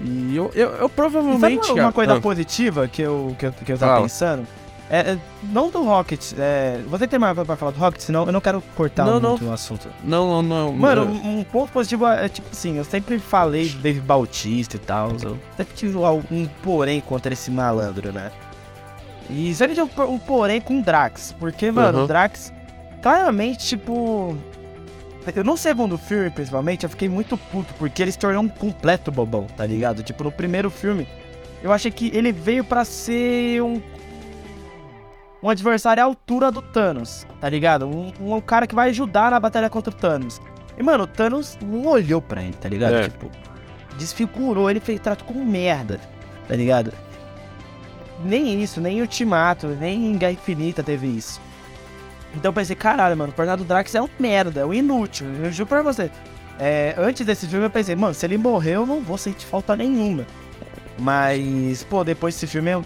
E eu, eu, eu provavelmente. Sabe uma, coisa positiva que eu, que eu, que eu tava pensando? É, é, não do Rocket, é, você tem mais pra falar do Rocket, senão eu não quero cortar não, muito não. o assunto. Não, não, não. Mano, um, um ponto positivo é, é, tipo assim, eu sempre falei do Dave Bautista e tal, eu sempre tive um porém contra esse malandro, né? E sempre tive um, um porém com o Drax, porque, mano, uhum. o Drax, claramente, tipo... No segundo filme, principalmente, eu fiquei muito puto, porque ele se tornou um completo bobão, tá ligado? Tipo, no primeiro filme, eu achei que ele veio para ser um um adversário à altura do Thanos, tá ligado? Um, um cara que vai ajudar na batalha contra o Thanos. E, mano, o Thanos não olhou pra ele, tá ligado? É. Tipo, desfigurou ele, fez trato com merda, tá ligado? Nem isso, nem Ultimato, nem Guerra Infinita teve isso. Então eu pensei, caralho, mano, o Tornado Drax é um merda, é um inútil, eu juro pra você. É, antes desse filme eu pensei, mano, se ele morrer eu não vou sentir falta nenhuma. Mas, pô, depois desse filme eu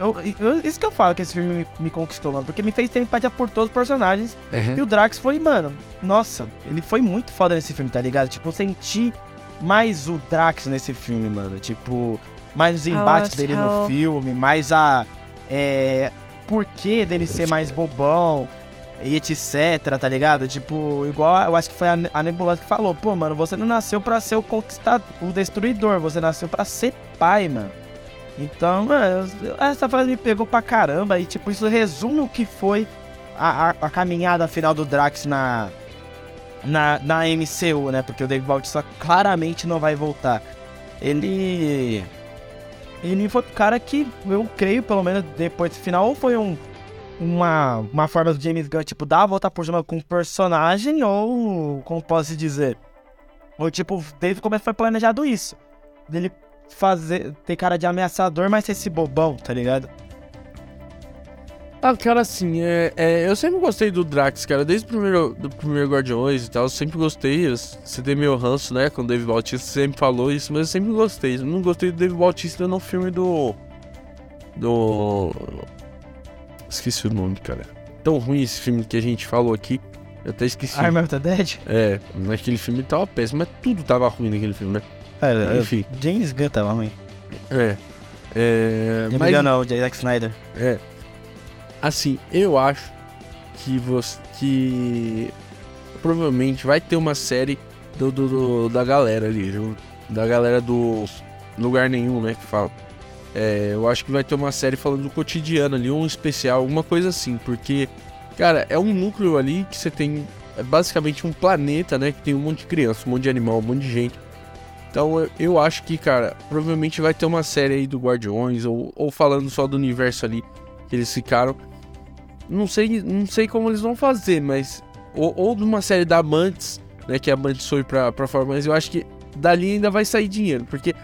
eu, eu, isso que eu falo que esse filme me, me, conquistou, mano. Porque me fez ter empatia por todos os personagens. Uhum. E o Drax foi, mano, nossa, ele foi muito foda nesse filme, tá ligado? Tipo, eu senti mais o Drax nesse filme, mano. Tipo, mais os embates dele no filme, mais a. É. Porquê dele ser mais bobão e etc, tá ligado? Tipo, igual eu acho que foi a, Nebulosa que falou, pô, mano, você não nasceu pra ser o conquistador, o destruidor, você nasceu pra ser pai, mano. Então, mano, essa frase me pegou pra caramba e, tipo, isso resume o que foi a, a, a caminhada final do Drax na, na, na MCU, né? Porque o Dave Bautista claramente não vai voltar. Ele. Ele foi o cara que eu creio, pelo menos depois do final, ou foi um, uma, uma forma do James Gunn, tipo, dar a volta por cima com o personagem, ou como posso dizer? Ou tipo, desde o começo foi planejado isso. Dele fazer. ter cara de ameaçador, mas ser esse bobão, tá ligado? Ah, cara, assim, é, é, eu sempre gostei do Drax, cara, desde o primeiro, do primeiro Guardiões e tal, eu sempre gostei, você tem meu ranço, né, com o Dave Bautista sempre falou isso, mas eu sempre gostei, eu não gostei do Dave Bautista no filme do... do... esqueci o nome, cara, tão ruim esse filme que a gente falou aqui, eu até esqueci. Arm of the Dead? É, naquele filme tava péssimo, mas tudo tava ruim naquele filme, né? É, Enfim. James Gunn tava ruim. É. É. James mas... Gunn não, Zack Snyder. É. Assim, eu acho que você. que. Provavelmente vai ter uma série do, do, do da galera ali, da galera do Lugar Nenhum, né? Que fala. É, eu acho que vai ter uma série falando do cotidiano ali, um especial, alguma coisa assim, porque, cara, é um núcleo ali que você tem é basicamente um planeta, né? Que tem um monte de criança, um monte de animal, um monte de gente. Então eu, eu acho que, cara, provavelmente vai ter uma série aí do Guardiões, ou, ou falando só do universo ali que eles ficaram. Não sei, não sei como eles vão fazer, mas. Ou, ou de uma série da Amantes, né? Que a Amantes foi pra, pra fora, mas eu acho que dali ainda vai sair dinheiro, porque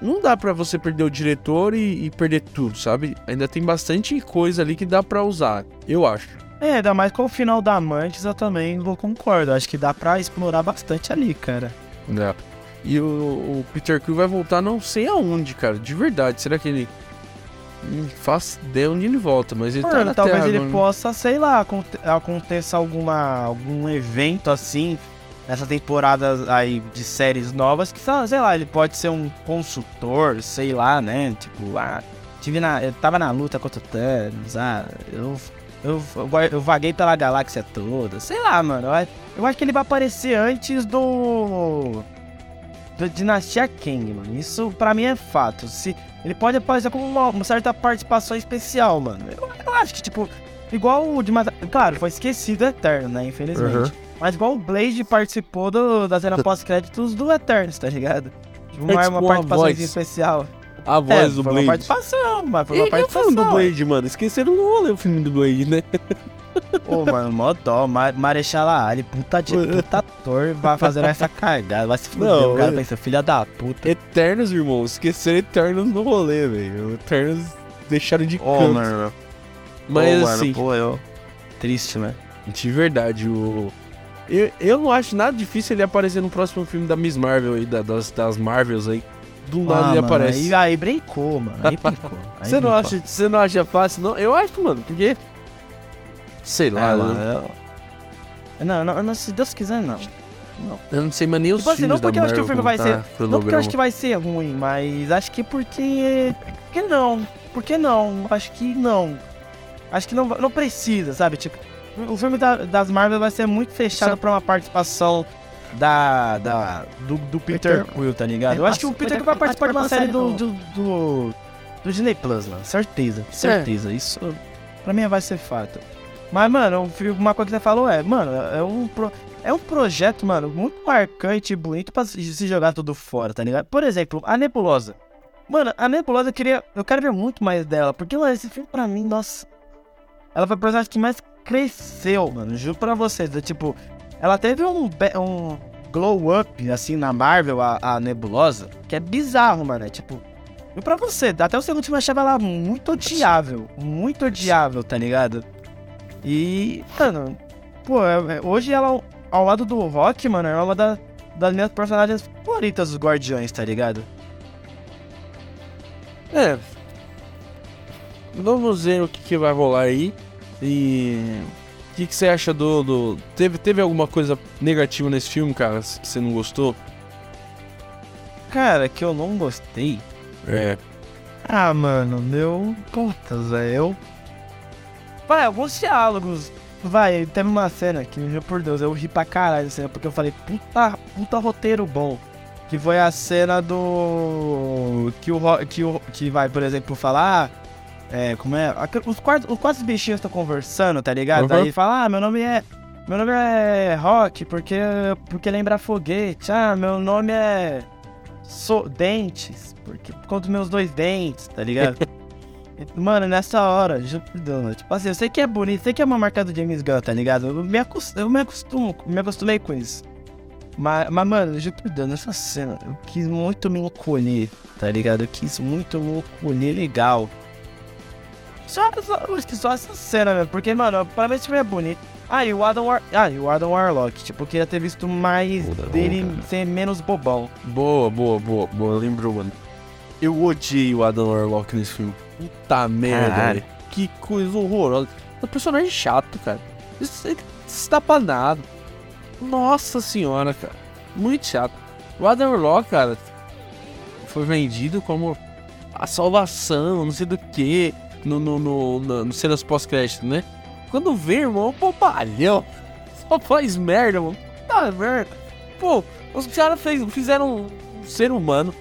não dá para você perder o diretor e, e, perder tudo, sabe? Ainda tem bastante coisa ali que dá para usar, eu acho. É, ainda mais com o final da Amantes, eu também vou concordo. Acho que dá pra explorar bastante ali, cara. É. E o, o Peter Quill vai voltar não sei aonde, cara, de verdade. Será que ele. Não faz ideia onde ele volta, mas ele tá Mano, tá talvez terra ele possa, sei lá, aconteça alguma, algum evento assim, nessa temporada aí de séries novas, que sei lá, ele pode ser um consultor, sei lá, né? Tipo, ah, tive na, eu tava na luta contra o Thanos, ah, eu, eu, eu vaguei pela galáxia toda, sei lá, mano. Eu, acho que ele vai aparecer antes do da Dinastia Kang, mano. Isso pra mim é fato. Se ele pode aparecer com uma, uma certa participação especial, mano. Eu, eu, acho que, tipo, igual o de Claro, foi esquecido Eterno, né? Infelizmente. Uhum. Mas igual o Blade participou do, da cena pós-créditos do Eterno, tá ligado? Tipo, uma, é, tipo, uma participação especial. A voz é, do foi Blade. Uma participação, mas foi uma e participação. E o do Blade, mano? Esqueceram no rolê o filme do Blade, né? Ô, mano, mó dó. Mar Marechal Ali, puta, de, puta ator, vai fazendo essa cagada. Vai se fuder, não, o cara pensa, filha da puta. Eternos, irmão. Esqueceram Eternos no rolê, velho. Eternos deixaram de canto. Ô, mano. Mas Ô, assim... Mano, pô, eu... Triste, né? De verdade, o... Eu, eu não acho nada difícil ele aparecer no próximo filme da Miss Marvel aí, da- das, das Marvels aí. Do nada Ah, ele mano, aparece. Aí, aí brincou, mano. Aí brincou. Você não, acha, você não acha fácil, não? Eu acho, mano, porque. Sei lá, Ah, mano, eu- Não, não, não, se Deus quiser, não. eu não sei mais nem os Tipo assim, não porque eu acho que o filme vai ser- tá Não porque eu acho que vai ser ruim, mas acho que porque. Por que não? Por que não? Acho que não. Acho que não, não precisa, sabe? Tipo, o filme da- das Marvel vai ser muito fechado Sabe- pra uma participação da. da do, do Peter Peter- Quill, tá ligado? Eu acho que o Peter Quill vai participar de uma série do. do, do, do Disney Plus, mano. Certeza, certeza. Isso pra mim vai ser fato. Mas, mano, o uma coisa que você falou é, mano, é um. pro- é um projeto, mano, muito marcante e bonito pra se jogar tudo fora, tá ligado? Por exemplo, a Nebulosa. Mano, a Nebulosa eu queria. Eu quero ver muito mais dela. Porque, mano, esse filme pra mim, nossa. Ela foi a personagem que mais cresceu, mano. Juro pra vocês. do Tipo, ela teve um, um glow up, assim, na Marvel, a, a Nebulosa, que é bizarro, mano. É tipo. E pra você, até o segundo filme eu achava ela muito odiável. Muito odiável, tá ligado? E, mano, pô, é- é- hoje ela, ao lado do Rock, mano, é uma da- das minhas personagens favoritas dos Guardiões, tá ligado? É. Vamos ver o que, que vai rolar aí. E. O que, que você acha do. do- Teve, teve alguma coisa negativa nesse filme, cara? Que você não gostou? Cara, que eu não gostei. É. Ah, mano, meu. Putas, velho. Eu... Vai, alguns diálogos. Vai, teve uma cena que, juro por Deus, eu ri pra caralho cena, porque eu falei, puta, puta roteiro bom. Que foi a cena do. Que o. Que, o, que vai, por exemplo, falar. É, como é? Os quatro, os quatro bichinhos estão conversando, tá ligado? Uhum. Aí fala, ah, meu nome é. Meu nome é Rock, porque, porque lembra foguete. Ah, meu nome é. So, dentes, porque por conta dos meus dois dentes, tá ligado? Mano, nessa hora, juro tipo assim, eu sei que é bonito, sei que é uma marca do James Gunn, tá ligado? Eu me, acos- eu me acostumo, me acostumei com isso. Mas, mas, mano, juro Deus, nessa cena, eu quis muito me encolher, tá ligado? Eu quis muito me encolher legal. Só, só, só essa cena, velho, porque, mano, pra mim esse filme é bonito. Ah, e o Adam, War ah, e o Adam Warlock, tipo, eu queria ter visto mais Puta, dele ser menos bobão. Boa, boa, boa, boa. Lembrou, mano. Eu odiei o Adam Warlock nesse filme. Puta merda, Caralho. Que coisa horrorosa. É um personagem chato, cara. Isso ele está pra nada. Nossa senhora, cara. Muito chato. O Adam Warlock, cara, foi vendido como a salvação, não sei do que, no, no, no, no, no cenas pós-crédito, né? Quando vê, irmão, bobalhão. Só faz merda, mano. Tá merda. Pô, os caras fizeram um ser humano.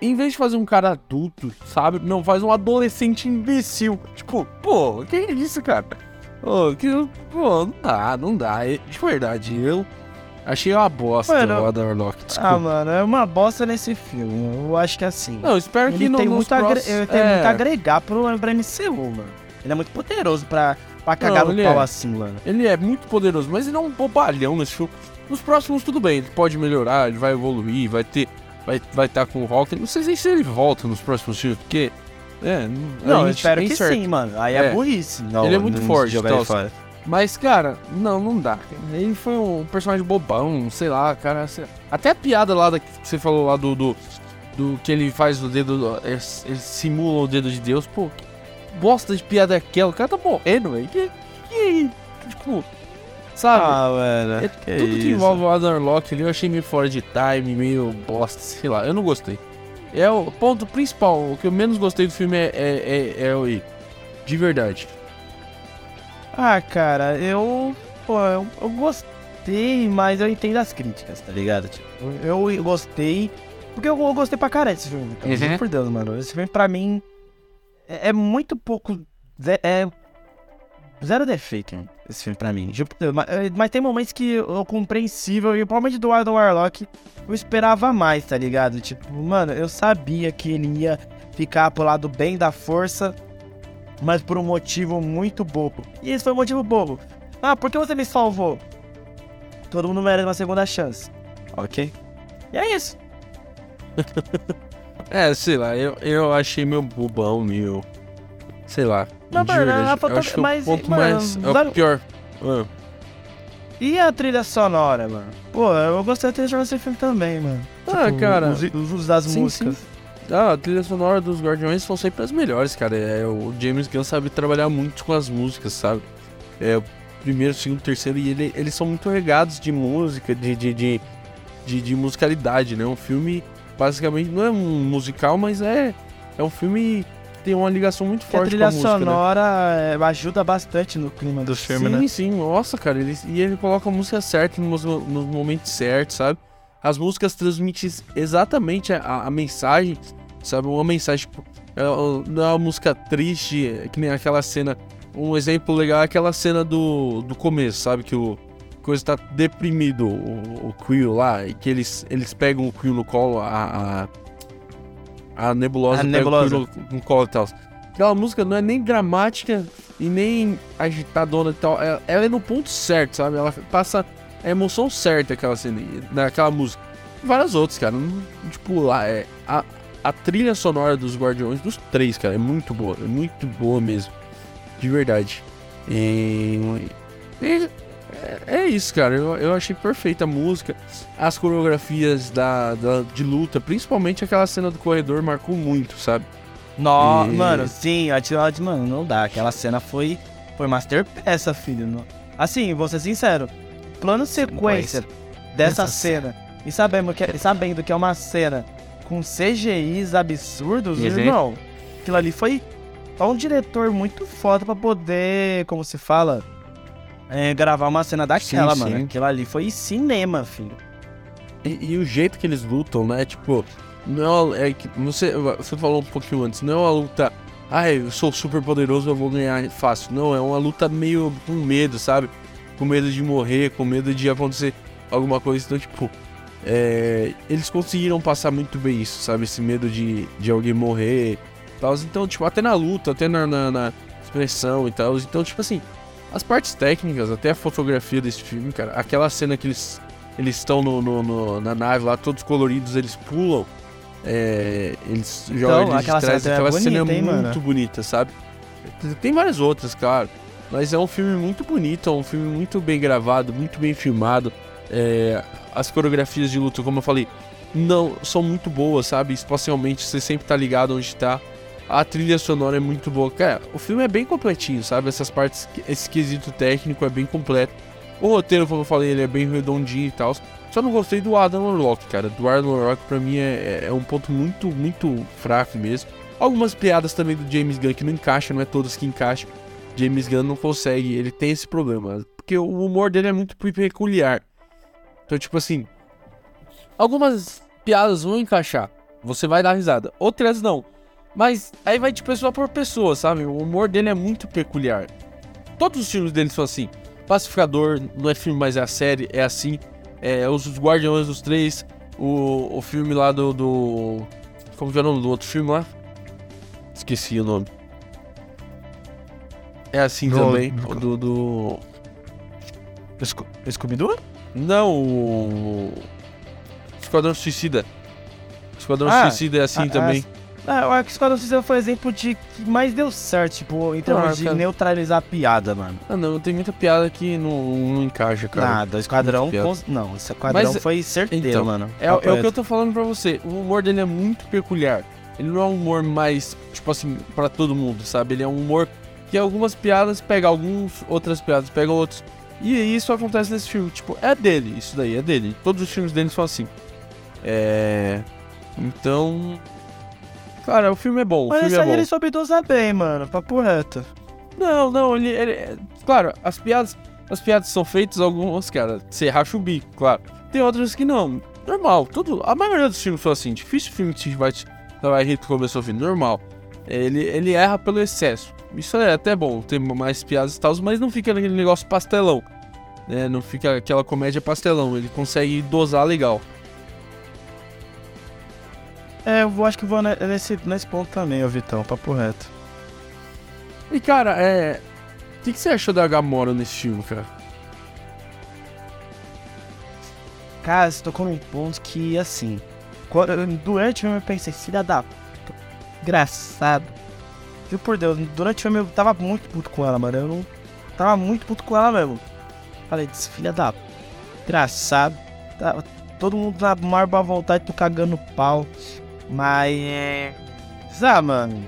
Em vez de fazer um cara adulto, sabe? Não, faz um adolescente imbecil. Tipo, pô, que isso, cara? Pô, que, pô, não dá, não dá. É- De verdade, eu achei uma bosta Mano, o Adam Warlock. Desculpa. Ah, mano, é uma bosta nesse filme. Eu acho que é assim. não, espero que ele no, tem, muito, agre- ele tem é, muito a agregar pro, pra MCU, mano. Ele é muito poderoso pra, pra cagar Não, no pau é. assim, mano. Ele é muito poderoso, mas ele é um bobalhão nesse filme. Nos próximos, tudo bem, ele pode melhorar, ele vai evoluir, vai ter. Vai estar vai tá com o Hulk. Não sei nem se ele volta nos próximos filmes, porque. É, Não, a eu espero que certo. sim, mano. Aí É. é, burrice. Não, Ele é muito não forte, fora. Mas, cara, não, não dá. Ele foi um personagem bobão, sei lá, cara. Até a piada lá da, que você falou lá do, do. do que ele faz o dedo. do- Ele, ele simula o dedo de Deus, pô. Que bosta de piada é aquela? O cara tá morrendo, velho. Que, que. Tipo. Sabe? Ah, mano. É, que tudo que isso. envolve o Adam Warlock ali eu achei meio fora de time, meio bosta, sei lá, eu não gostei. É o ponto principal, o que eu menos gostei do filme é, é, é, é o I. De verdade. Ah, cara, eu. Pô, eu, eu gostei, mas eu entendo as críticas, tá ligado? Tipo, eu, eu gostei. Porque eu, eu gostei pra caralho desse filme. Cara. Uhum. Por Deus, mano. Esse filme pra mim é, é muito pouco. ze- É. Zero defeito, mano, esse filme pra mim. Mas, é, mas tem momentos que eu compreensível, e principalmente do Adam Warlock, eu esperava mais, tá ligado? Tipo, mano, eu sabia que ele ia ficar pro lado bem da força, mas por um motivo muito bobo. E esse foi um motivo bobo. Ah, por que você me salvou? Todo mundo merece uma segunda chance. Ok? E é isso. É, sei lá, eu, eu achei meio bobão, meio. Sei lá. Não, mano, verdade, a foto- acho que mas, o ponto mano, mais. É o pior. Ah, E a trilha sonora, mano? Pô, eu gostei da trilha sonora desse filme também, mano. Ah, Tipo, cara. Os, os das Sim, músicas. Ah, a trilha sonora dos Guardiões são sempre as melhores, cara. É, o James Gunn sabe trabalhar muito com as músicas, sabe? É, o primeiro, segundo, terceiro, e ele- eles são muito regados de música, de, de, de, de, de musicalidade, né? Um filme, basicamente, não é um musical, mas é, é um filme que tem uma ligação muito a forte com trilha a música, né? sonora é, ajuda bastante no clima do filme, sim, né? sim, nossa, cara, ele, e ele coloca a música certa nos, nos momentos certos, sabe? As músicas transmitem exatamente a, a mensagem, sabe? Uma mensagem, tipo, é, não é uma música triste, é que nem aquela cena. Um exemplo legal é aquela cena do, do começo, sabe? Que o coisa tá deprimido, o, o Quill lá, e que eles, eles pegam o Quill no colo, a, a, a nebulosa A pega Nebulosa. o Quill no, no colo e tal. Aquela música não é nem dramática e nem agitadona e tal. Ela, ela é no ponto certo, sabe? Ela passa a emoção certa aquela cena, naquela música. Várias outras, cara. Tipo, lá, é, a, a trilha sonora dos Guardiões, dos três, cara, é muito boa. É muito boa mesmo. De verdade. E, e- é, é isso, cara. Eu, eu achei perfeita a música. As coreografias da, da- de luta, principalmente aquela cena do corredor, marcou muito, sabe? No, E- Mano, sim, a trilha de mano, não dá. Aquela cena foi, foi masterpiece, filho. Não- Assim, vou ser sincero. Plano sequência dessa Essa cena. E sabendo que, e sabendo que é uma cena com CGIs absurdos, Uhum. irmão. Aquilo ali foi só um diretor muito foda pra poder, como se fala, é, gravar uma cena daquela, Sim, mano. sim. Aquilo ali foi cinema, filho. E, e o jeito que eles lutam, né? Tipo, não é, é você, você falou um pouquinho antes, não é uma luta. Ai, eu sou super poderoso, eu vou ganhar fácil. Não, é uma luta meio com medo, sabe? Com medo de morrer, com medo de acontecer alguma coisa. Então, tipo, é, eles conseguiram passar muito bem isso, sabe? Esse medo de, de alguém morrer e tal. Então, tipo, até na luta, até na, na, na expressão e tal. Então, tipo assim, as partes técnicas, até a fotografia desse filme, cara. Aquela cena que eles eles estão no, no- no- na nave lá, todos coloridos, eles pulam. é, eles jogam eles de aquela trás, cena é aquela cena é bonita, hein, muito mano? bonita, sabe? Tem várias outras, claro. Mas é um filme muito bonito, é um filme muito bem gravado, muito bem filmado. É, as coreografias de luta, como eu falei, não são muito boas, sabe? Espacialmente, você sempre tá ligado onde tá. A trilha sonora é muito boa. Cara, o filme é bem completinho, sabe? Essas partes, esse quesito técnico é bem completo. O roteiro, como eu falei, ele é bem redondinho e tal. Só não gostei do Adam Warlock, cara. Do Adam Warlock pra mim é, é um ponto muito, muito fraco mesmo. Algumas piadas também do James Gunn que não encaixam, não é todas que encaixam. James Gunn não consegue, ele tem esse problema. Porque o humor dele é muito peculiar. Então, tipo assim, algumas piadas vão encaixar. Você vai dar risada. Outras não. Mas aí vai de pessoa por pessoa, sabe? O humor dele é muito peculiar. Todos os filmes dele são assim. Pacificador, não é filme, mas é a série, é assim. É, os Guardiões dos Três, o, o filme lá do, do. Como que é o nome do outro filme lá? Esqueci o nome. É assim Do- também. do- o Do. do... Sco- Scooby-Doo? Não, o. Esquadrão Suicida. Esquadrão Ah, Suicida é assim ah, também. Ah, eu acho que Esquadrão Suicida foi o exemplo de que mais deu certo, tipo, em termos Ah, de cara. neutralizar a piada, mano. Ah, não, tem muita piada que não, não encaixa, cara. Nada, o Esquadrão. Cons- Não, esse Esquadrão Mas, foi certeiro, então, mano. É, é o que eu tô falando pra você. O humor dele é muito peculiar. Ele não é um humor mais, tipo assim, pra todo mundo, sabe? Ele é um humor que algumas piadas pegam alguns, outras piadas pegam outros. E isso acontece nesse filme. Tipo, é dele, isso daí, é dele. Todos os filmes dele são assim. É. Então. Cara, o filme é bom. Mas filme esse é aí bom. ele soube dosar bem, mano. Papo reto. Não, não, ele, ele- Claro, as piadas. As piadas são feitas, algumas, cara, você racha o bico, claro. Tem outras que não. Normal, tudo. A maioria dos filmes são assim. Difícil filme que vai. Vai rir do começo ao fim. Normal. Ele, ele erra pelo excesso. Isso é até bom, ter mais piadas e tal, mas não fica aquele negócio pastelão. Né? Não fica aquela comédia pastelão. Ele consegue dosar legal. É, eu vou, acho que vou ne- nesse, nesse ponto também, ô Vitão. Papo reto. E cara, é. O que, que você achou da Gamora nesse filme, cara? Cara, você tocou num ponto que, assim. quando- durante o filme eu pensei, filha da puta. Engraçado. Viu por Deus, durante o filme eu tava muito puto com ela, mano. Eu não. Tava muito puto com ela mesmo. Falei, filha da engraçado. Tá, todo mundo na maior boa vontade, tô cagando pau. Mas é. Ah, mano.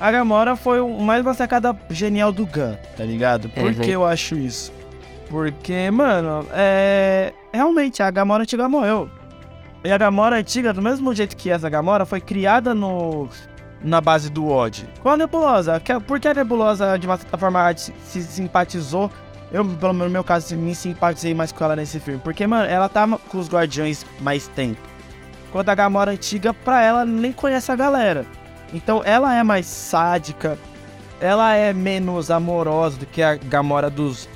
A Gamora foi o mais uma sacada genial do Gun, tá ligado? Por Uhum. que eu acho isso? Porque, mano, é. Realmente, a Gamora antiga morreu. E a Gamora antiga, do mesmo jeito que essa Gamora, foi criada no. Na base do ódio. Com a Nebulosa. Que- Porque a Nebulosa, de uma certa forma, se se simpatizou. Eu, pelo menos no meu caso, me simpatizei mais com ela nesse filme. Porque, mano, ela tava com os Guardiões mais tempo. Quando a Gamora antiga, pra ela, nem conhece a galera. Então ela é mais sádica. Ela é menos amorosa do que a Gamora dos.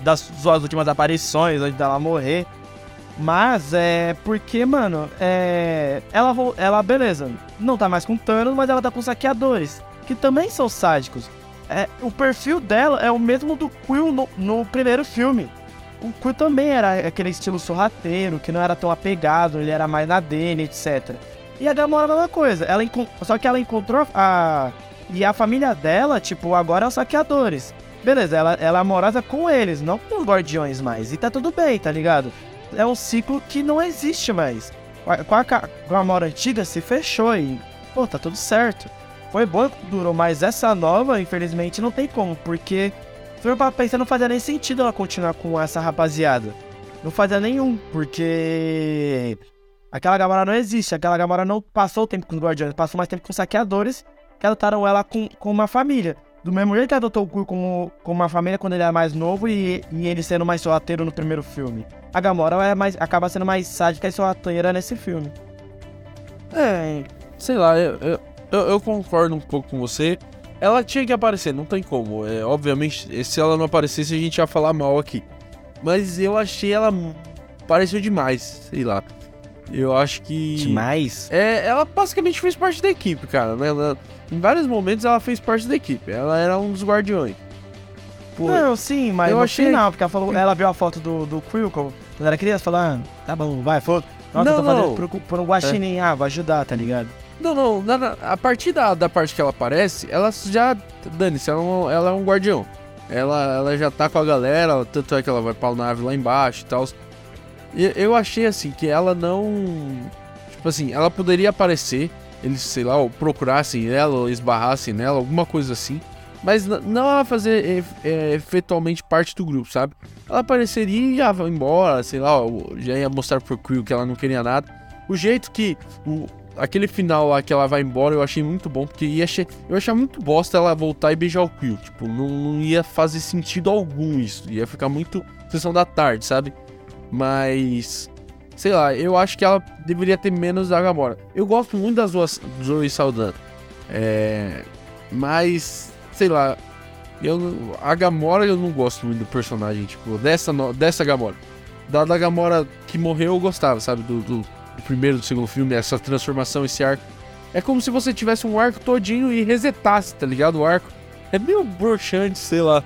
Das suas últimas aparições, antes dela morrer. Mas é porque, mano, é. Ela, ela, beleza, não tá mais com Thanos, mas ela tá com saqueadores, que também são sádicos. É, o perfil dela é o mesmo do Quill no, no primeiro filme. O Quill também era aquele estilo sorrateiro, que não era tão apegado, ele era mais na dele, etc. E a Gamora a mesma coisa. Ela Só que ela encontrou a. E a família dela, tipo, agora é os saqueadores. Beleza, ela, ela é amorosa com eles, não com os guardiões mais. E tá tudo bem, tá ligado? É um ciclo que não existe mais. Com a- Com a antiga se fechou e. Pô, tá tudo certo. Foi bom durou, mas essa nova, infelizmente, não tem como, porque. For pra pensar, não fazia nem sentido ela continuar com essa rapaziada. Não fazia nenhum, porque. Aquela Gamora não existe. Aquela Gamora não passou o tempo com os Guardiões, passou mais tempo com os saqueadores, que adotaram ela com, com uma família. Do mesmo jeito que adotou o Quill como, como uma família quando ele era mais novo e, e ele sendo mais sorrateiro no primeiro filme. A Gamora é mais, acaba sendo mais sádica e sorrateira nesse filme. É, sei lá, eu, eu, eu- eu concordo um pouco com você. Ela tinha que aparecer, não tem como. É, obviamente, se ela não aparecesse, a gente ia falar mal aqui. Mas eu achei ela. Pareceu demais, sei lá. Eu acho que. Demais? É, ela basicamente fez parte da equipe, cara. Né? Ela- em vários momentos ela fez parte da equipe. Ela era um dos guardiões. Pô, Não, sim, mas eu achei- final, porque ela, falou, ela viu a foto do, do Quill quando era criança, falou, ah, tá bom, vai, foda. Nossa, Não, eu tô não. É. fazendo por um guaxinim, ah, vai ajudar, tá ligado? Não, não, na- na- a partir da, da parte que ela aparece, ela já. Dane-se, ela, não- ela é um guardião. Ela, ela já tá com a galera, tanto é que ela vai pra nave lá embaixo e tal. E eu achei assim que ela não. Tipo assim, ela poderia aparecer, eles, sei lá, procurassem ela, esbarrassem nela, alguma coisa assim. Mas não ela fazer é, efetualmente parte do grupo, sabe? Ela apareceria e ia embora, sei lá, já ia mostrar pro Crew que ela não queria nada. O jeito que. O, aquele final lá que ela vai embora eu achei muito bom, porque ia eu achei muito bosta ela voltar e beijar o Quill. Tipo, não, não ia fazer sentido algum isso. Ia ficar muito sessão da tarde, sabe? Mas. Sei lá, eu acho que ela deveria ter menos da Gamora. Eu gosto muito das duas Zoe Saldana. É. Mas. Sei lá. Eu, a Gamora eu não gosto muito do personagem, tipo, dessa, dessa Gamora. Da, da Gamora que morreu eu gostava, sabe? Do, do, do primeiro, do segundo filme, essa transformação, esse arco. É como se você tivesse um arco todinho e resetasse, tá ligado? O arco. É meio broxante, sei lá.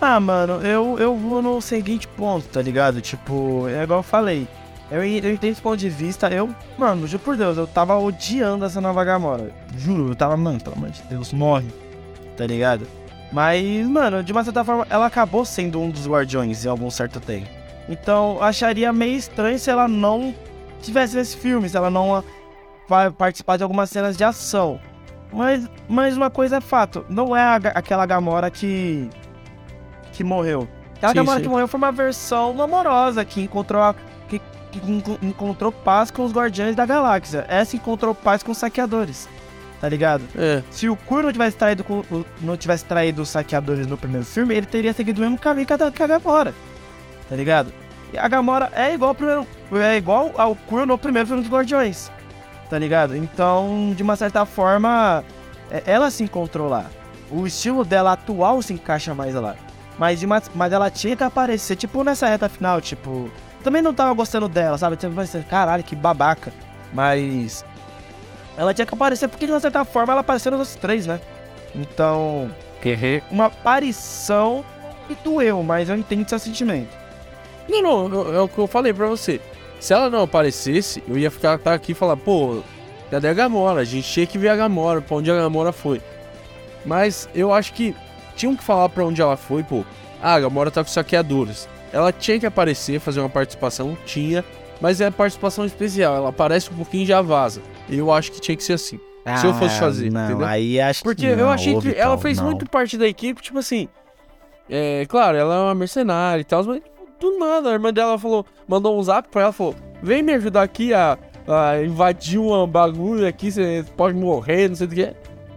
Ah, mano, eu, eu vou no seguinte ponto, tá ligado? Tipo, é igual eu falei. Eu, eu entendo esse ponto de vista, eu, mano, juro por Deus, eu tava odiando essa nova Gamora. Juro, eu tava, mano, pelo amor de Deus, morre. Tá ligado? Mas, mano, de uma certa forma, ela acabou sendo um dos guardiões em algum certo tempo. Então, acharia meio estranho se ela não tivesse nesse filme, se ela não ah, vai participar de algumas cenas de ação. Mas, mas uma coisa é fato, não é a aquela Gamora que que morreu. Aquela Sim, Gamora sim. que morreu foi uma versão amorosa que encontrou a- que, que enco- encontrou paz com os Guardiões da Galáxia. Essa encontrou paz com os saqueadores. Tá ligado? É, Se o Kur não tivesse traído não tivesse traído os saqueadores no primeiro filme, ele teria seguido o mesmo caminho que a, que a Gamora. Tá ligado? E a Gamora é igual ao primeiro, é igual ao Kur no primeiro filme dos Guardiões. Tá ligado? Então, de uma certa forma, é- ela se encontrou lá. O estilo dela atual se encaixa mais lá. Mas, uma- mas ela tinha que aparecer, tipo, nessa reta final, tipo. Também não tava gostando dela, sabe? Tipo, vai ser, caralho, que babaca. Mas. Ela tinha que aparecer porque, de uma certa forma, ela apareceu nos três, né? Então. Uma aparição me doeu, mas eu entendo seu sentimento. Não, não, é o que eu falei pra você. Se ela não aparecesse, eu ia ficar tá aqui e falar, pô, cadê a Gamora? A gente tinha que ver a Gamora, pra onde a Gamora foi. Mas eu acho que tinham que falar pra onde ela foi, pô. Ah, a Gamora tá com saqueadores. Ela tinha que aparecer, fazer uma participação, tinha, mas é participação especial. Ela aparece um pouquinho e já vaza. Eu acho que tinha que ser assim. Se eu fosse Ah, fazer, não, entendeu? Aí acho que Porque eu não, achei ô, que ela fez não. muito parte da equipe, tipo assim. É, claro, ela é uma mercenária e tal, mas do nada, a irmã dela falou, mandou um zap pra ela falou: vem me ajudar aqui a, a invadir um bagulho aqui, você pode morrer, não sei o que.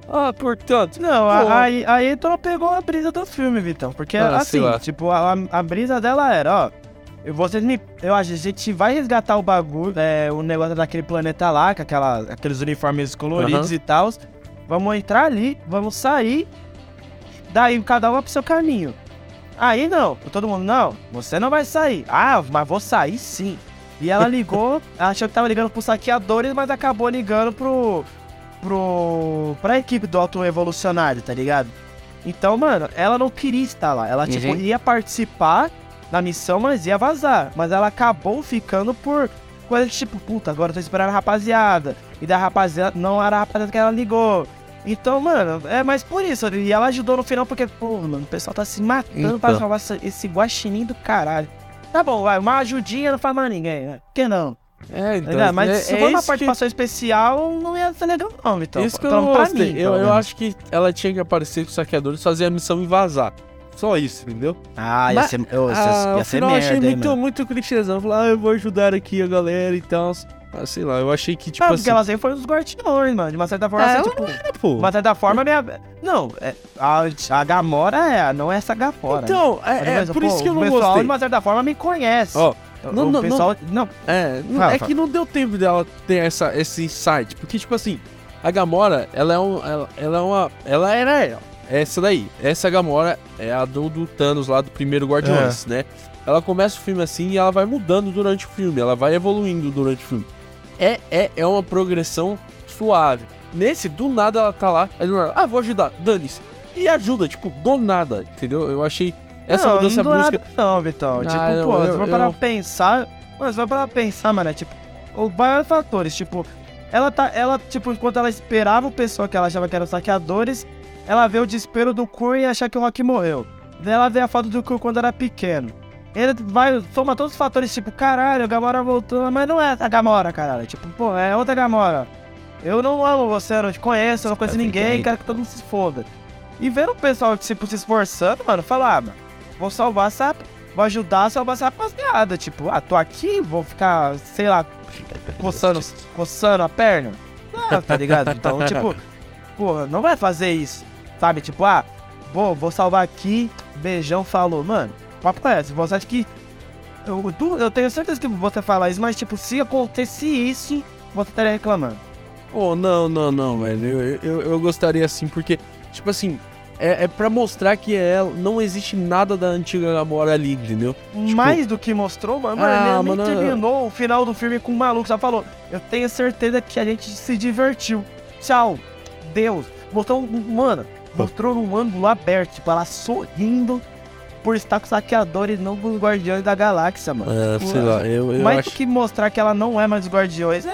Ah, portanto. Não, a- aí, não pegou a brisa do filme, Vitão. Porque Ah, assim, tipo, a, a brisa dela era, ó. eu- Vocês me. Eu acho, a gente vai resgatar o bagulho, é, o negócio daquele planeta lá, com aquela, aqueles uniformes coloridos Aham. e tal. Vamos entrar ali, vamos sair. Daí cada um vai pro seu caminho. Aí não, todo mundo, não, você não vai sair. Ah, mas vou sair sim. E ela ligou, achou que tava ligando pros saqueadores, mas acabou ligando pro. Pro. pra equipe do Auto Evolucionário, tá ligado? Então, mano, ela não queria estar lá. Ela, tipo, Uhum. ia participar da missão, mas ia vazar. Mas ela acabou ficando por coisa tipo, puta, agora eu tô esperando a rapaziada. E da rapaziada, não era a rapaziada que ela ligou. Então, mano, é mais por isso. E ela ajudou no final porque, pô, mano, o pessoal tá se matando pra Então. salvar essa- esse guaxinim do caralho. Tá bom, vai, uma ajudinha não faz mais ninguém, né? Por que não? É, Tá ligado? Mas é, se é for uma isso que- participação especial, não ia ser legal não, Vitão. Isso que eu Pelo- não pra gostei. mim, eu, eu acho que ela tinha que aparecer com os saqueadores, fazer a missão e vazar. Só isso, entendeu? Ah, ia Mas- ser, isso ah, ia ser final eu merda, achei hein, muito, mano. muito clichêzão. Falar, ah, eu vou ajudar aqui a galera e tal. Ah, sei lá, eu achei que, tipo ah, assim. porque ela sempre foi um dos guardiões, mano. De uma certa forma, Ah, assim, ela tipo... É, pô. De uma certa forma, minha... Não, é, a, a Gamora é, não é essa Gamora. né? Então, é, é Mas, por pô, isso que eu não pessoal, gostei. de uma certa forma, me conhece. Ó, O- não, o não, pessoal... Não, é, Fala, é fala. que não deu tempo dela ter essa, esse insight. Porque, tipo assim, a Gamora, ela é, um, ela, ela é uma. Ela era ela. Essa daí. Essa Gamora é a do, do Thanos lá do primeiro Guardiões, É. né? Ela começa o filme assim e ela vai mudando durante o filme. Ela vai evoluindo durante o filme. É, é, é uma progressão suave. Nesse, do nada ela tá lá. Aí ah, vou ajudar, dane-se. E ajuda, tipo, do nada, entendeu? Eu achei essa não, mudança não brusca. nada não, Vitão. Ah, tipo, não, pô, eu- se for parar eu- pensar... Mano, se for parar pensar, mano, é tipo... O vários fatores, tipo... Ela tá... Ela, tipo, enquanto ela esperava o pessoal que ela achava que eram saqueadores... Ela vê o desespero do Kur e achar que o Rock morreu. Daí ela vê a foto do Kur quando era pequeno. Ele vai, soma todos os fatores, tipo, caralho, a Gamora voltou, mas não é a Gamora, caralho. Tipo, pô, é outra Gamora. Eu não amo você, eu não te conheço, eu não conheço Tá ninguém, ficando. quero que todo mundo se foda. E vendo o pessoal, tipo, se esforçando, mano, falar, ah, mano, vou salvar essa. Vou ajudar a salvar essa rapaziada. Tipo, ah, tô aqui, vou ficar, sei lá, coçando, coçando a perna. Ah, tá ligado? Então, tipo, pô, não vai fazer isso. Sabe? Tipo, ah, vou, vou salvar aqui, beijão, falou. Mano, papo é esse. Você acha que. Eu, eu tenho certeza que você fala isso, mas, tipo, se acontecesse isso, você estaria reclamando. Oh, não, não, não, velho. Eu, eu, eu gostaria assim, porque, tipo assim, é, é pra mostrar que é, não existe nada da antiga Gamora ali, entendeu? Mais do que mostrou, mano, Tipo, Ah, mano, terminou o final do filme com o maluco. Só falou, eu tenho certeza que a gente se divertiu. Tchau. Deus. Mostrou um. Mano, mostrou num ângulo aberto, tipo, ela sorrindo por estar com os saqueadores, não com os guardiões da galáxia, mano. É, sei lá, eu, eu Mais acho, do que mostrar que ela não é mais os guardiões, é.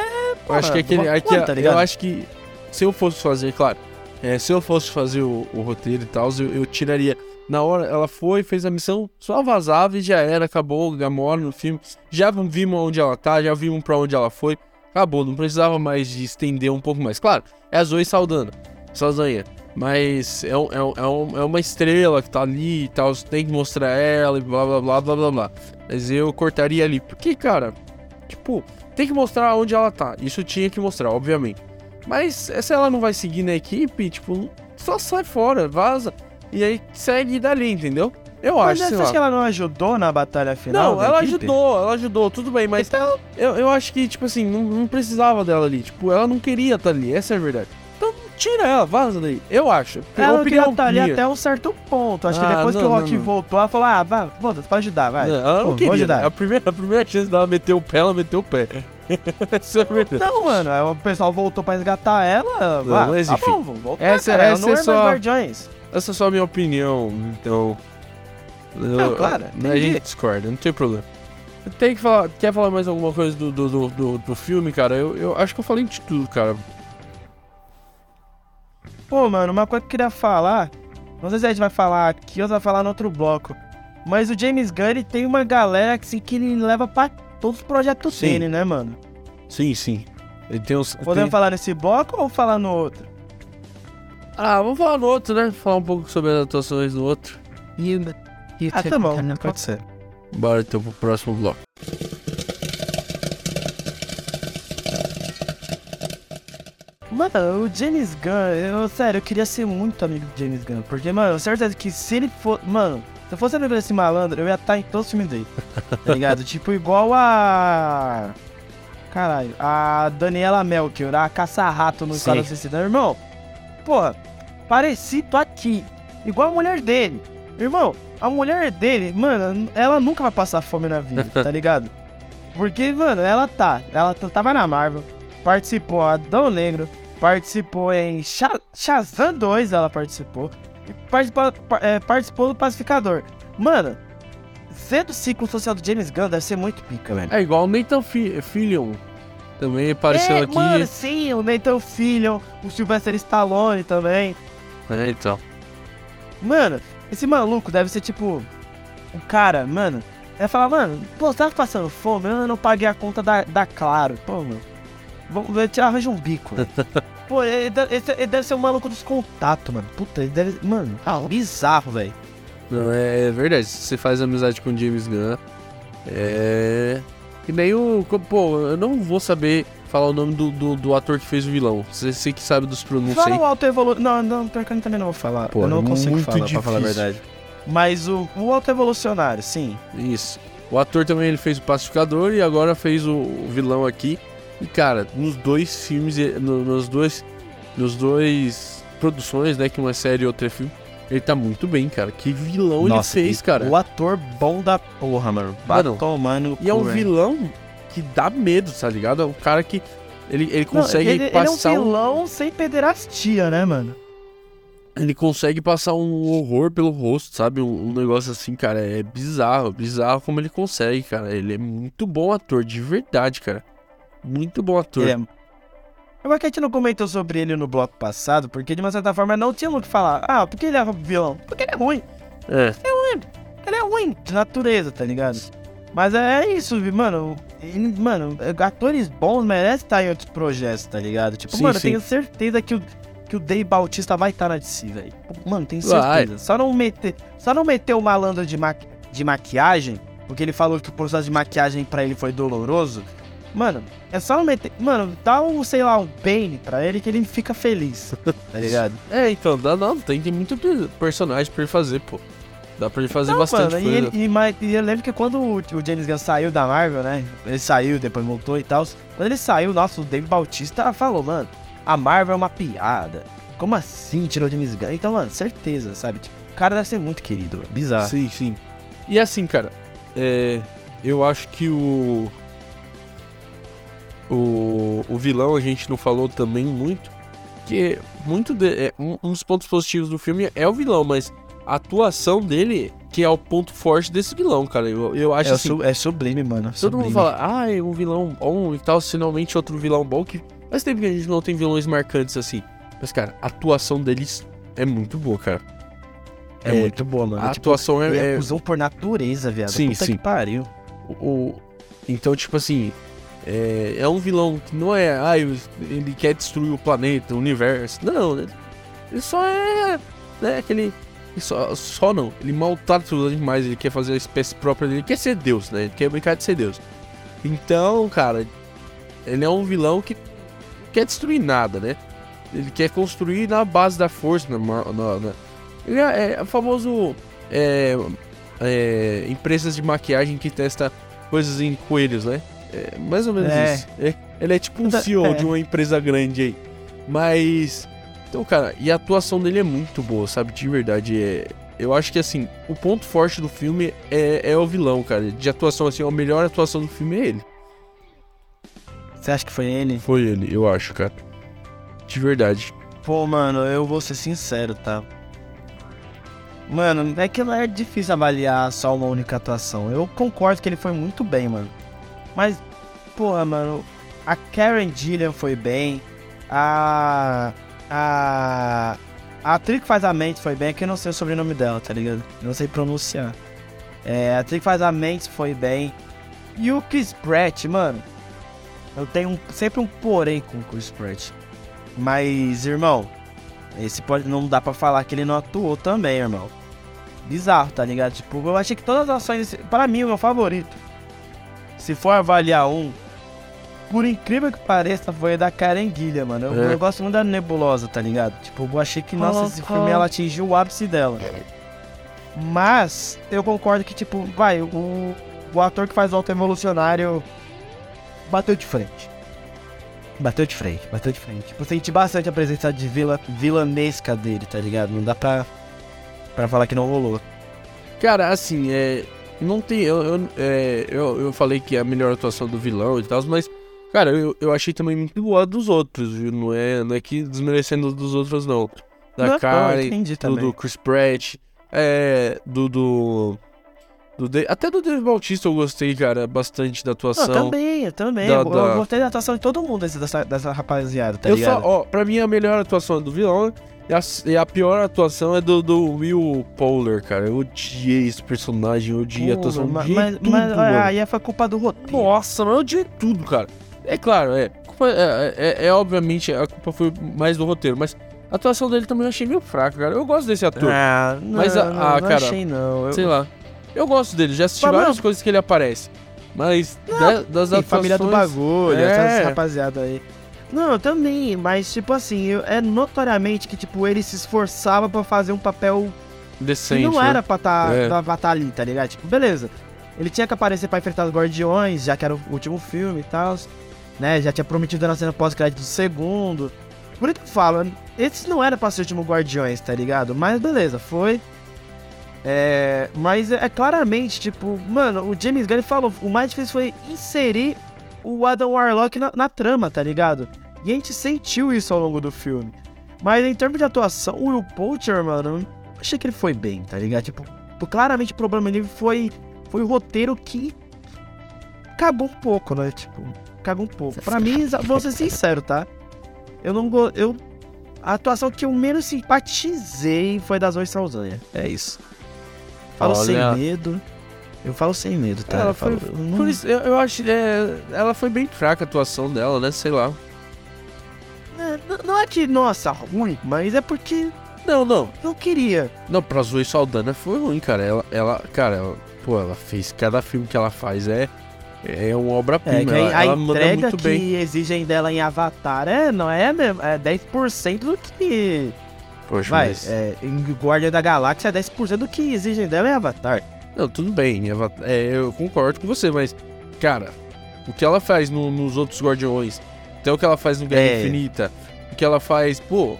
eu acho que aquele. aqui- tá ligado? eu acho que se eu fosse fazer, claro, é, se eu fosse fazer o, o roteiro e tal, eu, eu tiraria. Na hora, ela foi, fez a missão, só vazava e já era, acabou, Gamora no filme. Já vimos onde ela tá, já vimos pra onde ela foi. Acabou, não precisava mais de estender um pouco mais. Claro, é a Zoe Saldana, Saldanha. Mas é, é, é, é uma estrela que tá ali e tal, tem que mostrar ela e blá blá blá blá blá blá. Mas eu cortaria ali. Porque, cara, tipo, tem que mostrar onde ela tá. Isso tinha que mostrar, obviamente. Mas se ela não vai seguir na equipe, tipo, só sai fora, vaza. E aí segue dali, entendeu? Eu Mas acho, você sei acha que ela não ajudou na batalha final? Não, ela equipe? ajudou, ela ajudou, tudo bem, mas Então, eu, eu acho que, tipo assim, não, não precisava dela ali. Tipo, ela não queria estar ali, essa é a verdade. Então, tira ela, vaza daí. Eu acho. ela não queria estar ali minha. até um certo ponto. Acho que Ah, depois que não, o Rock não, não. voltou, ela falou: ah, vai, foda-se, pode ajudar, vai. Ela não Pô, queria. ajudar. A primeira, a primeira chance dela meter o pé, ela meteu o pé. É a. Não, mano, o pessoal voltou pra resgatar ela. Não, ah, mas tá enfim. bom, vamos voltar, Essa- cara, essa é é mais só- Guardiões. Essa é só a minha opinião, então. eu- claro, a entendi. gente discorda, não tem problema. Tem que falar. Quer falar mais alguma coisa do, do, do, do- do filme, cara? Eu, eu acho que eu falei de tudo, cara. Pô, mano, uma coisa que eu queria falar. Não sei se a gente vai falar aqui ou se vai falar no outro bloco. Mas o James Gunn, ele tem uma galera assim, que ele leva pra todos os projetos Sim. dele, né, mano? Sim, sim. Ele tem uns. Podemos tem- falar nesse bloco ou falar no outro? Ah, vamos falar no outro, né? Falar um pouco sobre as atuações no outro. Ah, tá bom, pode ser. Bora então pro próximo bloco. Mano, o James Gunn, eu, sério, eu queria ser muito amigo do James Gunn. Porque, mano, eu tenho certeza que se ele for. Mano, se eu fosse amigo desse malandro, eu ia estar em todos os filmes dele. Tá ligado? tipo, igual a. Caralho, a Daniela Melchior, a caça-rato no. Esquadrão Suicida. Irmão, porra, parecido aqui. Igual a mulher dele. Irmão, a mulher dele, mano, ela nunca vai passar fome na vida, tá ligado? Porque, mano, ela tá. Ela tava na Marvel, participou em Adão Negro, participou em Sha- Shazam 2, ela participou. Participou, pa- é, participou do Pacificador. Mano, ser do ciclo social do James Gunn deve ser muito pica, velho. É igual o Nathan Fi- Fillion. Também apareceu é, aqui. Mano, sim, o Nathan Fillion, o Sylvester Stallone também. É, então. Mano, esse maluco deve ser tipo. Um cara, mano. Ele falar, mano, pô, você tava passando fome? Eu não paguei a conta da, da Claro. Pô, mano. Vamos eu te arranjo um bico. pô, ele, deve- ele deve ser o maluco dos contatos, mano. Puta, ele deve. Mano, ah, bizarro, velho. Não, é, é verdade. Você faz amizade com o James Gunn, é. E nem o. Pô, eu não vou saber falar o nome do, do, do ator que fez o vilão. Você, você que sabe dos pronúncios Fala o Alto Evolu... Não, não, pior que eu também não vou falar. Pô, eu não é consigo muito falar, pra falar a difícil. verdade. Mas o, o Alto Evolucionário, sim. Isso. O ator também ele fez o Pacificador e agora fez o, o vilão aqui. E cara, nos dois filmes, e- no- nos dois. Nos dois produções, né? Que uma série e outra é filme. Ele tá muito bem, cara. Que vilão Nossa, ele fez, cara. O ator bom da porra, mano. Mano, Vai tomando E é um vilão que dá medo, tá ligado? É um cara que. Ele, ele Não, consegue ele, passar ele é um um, vilão sem pederastia, né, mano? Ele consegue passar um horror pelo rosto, sabe? Um, um negócio assim, cara. É bizarro, bizarro como ele consegue, cara. Ele é muito bom ator, de verdade, cara. Muito bom ator. Ele é... Eu acho que a gente não comentou sobre ele no bloco passado, porque de uma certa forma não tinha o que falar. Ah, por que ele é vilão? Porque ele é ruim. É. Ele é ruim de natureza, tá ligado? Mas é isso, vi- mano. Ele, mano, atores bons merecem estar em outros projetos, tá ligado? Tipo, Sim, mano, eu sim. tenho certeza que o, que o Dave Bautista vai estar na DC, velho. Mano, tenho Vai. certeza. Só não meter, só não meter o malandro de, maqui, de maquiagem, porque ele falou que o processo de maquiagem pra ele foi doloroso. Mano, é só não meter. Mano, dá um, sei lá, um Bane pra ele que ele fica feliz. Tá ligado? É, então, dá, não, tem, tem muito pe- personagem pra ele fazer, pô. Dá pra ele fazer Não, bastante mano, coisa. e, ele, e, e eu lembro que quando o, o James Gunn saiu da Marvel, né? Ele saiu, depois voltou e tal. Quando ele saiu, nossa, o Dave Bautista falou, mano, a Marvel é uma piada. Como assim tirou o James Gunn? Então, mano, certeza, sabe? Tipo, o cara deve ser muito querido, bizarro. Sim, sim. E assim, cara, é, eu acho que o, o. O vilão a gente não falou também muito. Que muito de, é, um, um dos pontos positivos do filme é o vilão, mas a atuação dele que é o ponto forte desse vilão, cara. Eu, eu acho É, assim. su- é sublime, mano. Todo sublime. mundo fala, ah, é um vilão bom e tal, finalmente outro vilão bom que faz tempo que a gente não tem vilões marcantes assim. Mas, cara, a atuação deles é muito boa, cara. É, é, muito boa, mano. A tipo, atuação é, é por natureza, viado. Sim, Puta sim. que pariu. o, o- então, tipo assim, é, é um vilão que não é, ah, ele quer destruir o planeta, o universo. Não, ele só é, né, aquele ele só, só não, ele maltrata os animais, ele quer fazer a espécie própria dele, ele quer ser Deus, né? Ele quer brincar de ser Deus. Então, cara, ele é um vilão que quer destruir nada, né? Ele quer construir na base da força, na, na- na- ele é, é o famoso é, é, empresas de maquiagem que testa coisas em coelhos, né? É mais ou menos É. isso. É, ele é tipo um CEO é. de uma empresa grande aí. Mas. Então, cara, e a atuação dele é muito boa, sabe? De verdade. É, eu acho que assim, o ponto forte do filme é, é o vilão, cara. De atuação, assim, a melhor atuação do filme é ele. Você acha que foi ele? Foi ele, eu acho, cara. De verdade. Pô, mano, eu vou ser sincero, tá? Mano, é que não é difícil avaliar só uma única atuação. Eu concordo que ele foi muito bem, mano. Mas, porra, mano, a Karen Gillian foi bem. A. A. A atriz que faz a mente foi bem, é que eu não sei o sobrenome dela, tá ligado? Eu não sei pronunciar. É, a atriz que faz a Mantis foi bem. E o Chris Pratt, mano. Eu tenho um- sempre um porém com o Chris Pratt. Mas, irmão, esse pode, não dá pra falar que ele não atuou também, irmão. Bizarro, tá ligado? Tipo, eu achei que todas as ações. Pra mim, o meu favorito. Se for avaliar um, por incrível que pareça, foi a da Karen Guilha, mano. Eu, É. eu gosto muito da Nebulosa, tá ligado? Tipo, eu achei que, nossa, esse filme ela atingiu o ápice dela. Mas, eu concordo que, tipo, vai, o, o ator que faz o Alto Evolucionário bateu de frente. Bateu de frente, bateu de frente. Tipo, senti bastante a presença de vila, vilanesca dele, tá ligado? Não dá pra, pra falar que não rolou. Cara, assim, é. Não tem. Eu, eu, é, eu, eu falei que é a melhor atuação do vilão e tal, mas. Cara, eu, eu achei também muito boa dos outros, viu? Não é, não é que desmerecendo dos outros, não. Da Não, Karen, do, também. do Chris Pratt, é. Do. do, do Da- até do Dave Bautista eu gostei, cara, bastante da atuação. também, eu também. da- eu, eu da- gostei da atuação de todo mundo dessa, dessa rapaziada, tá eu ligado? só, ó, pra mim a melhor atuação é do vilão e a, e a pior atuação é do, do Will Poehler, cara. Eu odiei esse personagem, eu odiei a atuação, mas, mas, tudo, mas, aí foi culpa do roteiro. Nossa, mas eu odiei tudo, cara. É claro, é. culpa- É, é, é, obviamente a culpa foi mais do roteiro, mas a atuação dele também eu achei meio fraca, cara. Eu gosto desse ator. Ah, não, Mas a- não, ah, não cara, achei não. Eu, Sei lá. Eu gosto dele, já assisti Mas, várias coisas que ele aparece. Mas da- das atuações. família do bagulho, É. essas rapaziada aí. Não, eu também, mas tipo assim, eu- é notoriamente que tipo ele se esforçava pra fazer um papel Decente. não né? era pra tá, É. pra tá ali, tá ligado? Tipo, beleza. Ele tinha que aparecer pra enfrentar os Guardiões, já que era o último filme e tal, né? Já tinha prometido na cena pós-crédito do segundo. Por isso que eu falo, esse não era pra ser o último Guardiões, tá ligado? Mas beleza, foi. É, mas é, é claramente, tipo, mano, o James Gunn falou, o mais difícil foi inserir o Adam Warlock na, na trama, tá ligado? E a gente sentiu isso ao longo do filme. Mas em termos de atuação, o Will Poulter, mano, eu achei que ele foi bem, tá ligado? Tipo, pô, claramente o problema dele foi, foi o roteiro que cagou um pouco, né? Tipo, cagou um pouco. Pra mim, vou ser sincero, tá? Eu não go... eu A atuação que eu menos simpatizei foi da Zoe Saldanha. É isso. Falo Olha. sem medo. Eu falo sem medo, tá? Ela eu, falo, foi- eu não- Por isso, eu, eu acho. é, ela foi bem fraca a atuação dela, né? Sei lá. É, não é que, nossa, ruim, mas é porque Não, não. eu queria. Não, pra Zoe Saldana foi ruim, cara. Ela, ela cara, ela, pô, ela fez. Cada filme que ela faz é. É uma É, obra-prima. que ela a ela entrega muito que bem. exigem dela em Avatar é, não é, mesmo, é 10% do que. Poxa, Vai, mas- é, em Guardiã da Galáxia é 10% do que exigem dela em Avatar. Não, tudo bem. Eva- é, eu concordo com você, mas. Cara, o que ela faz no- nos outros Guardiões, até o que ela faz no Guerra É. Infinita, o que ela faz, pô.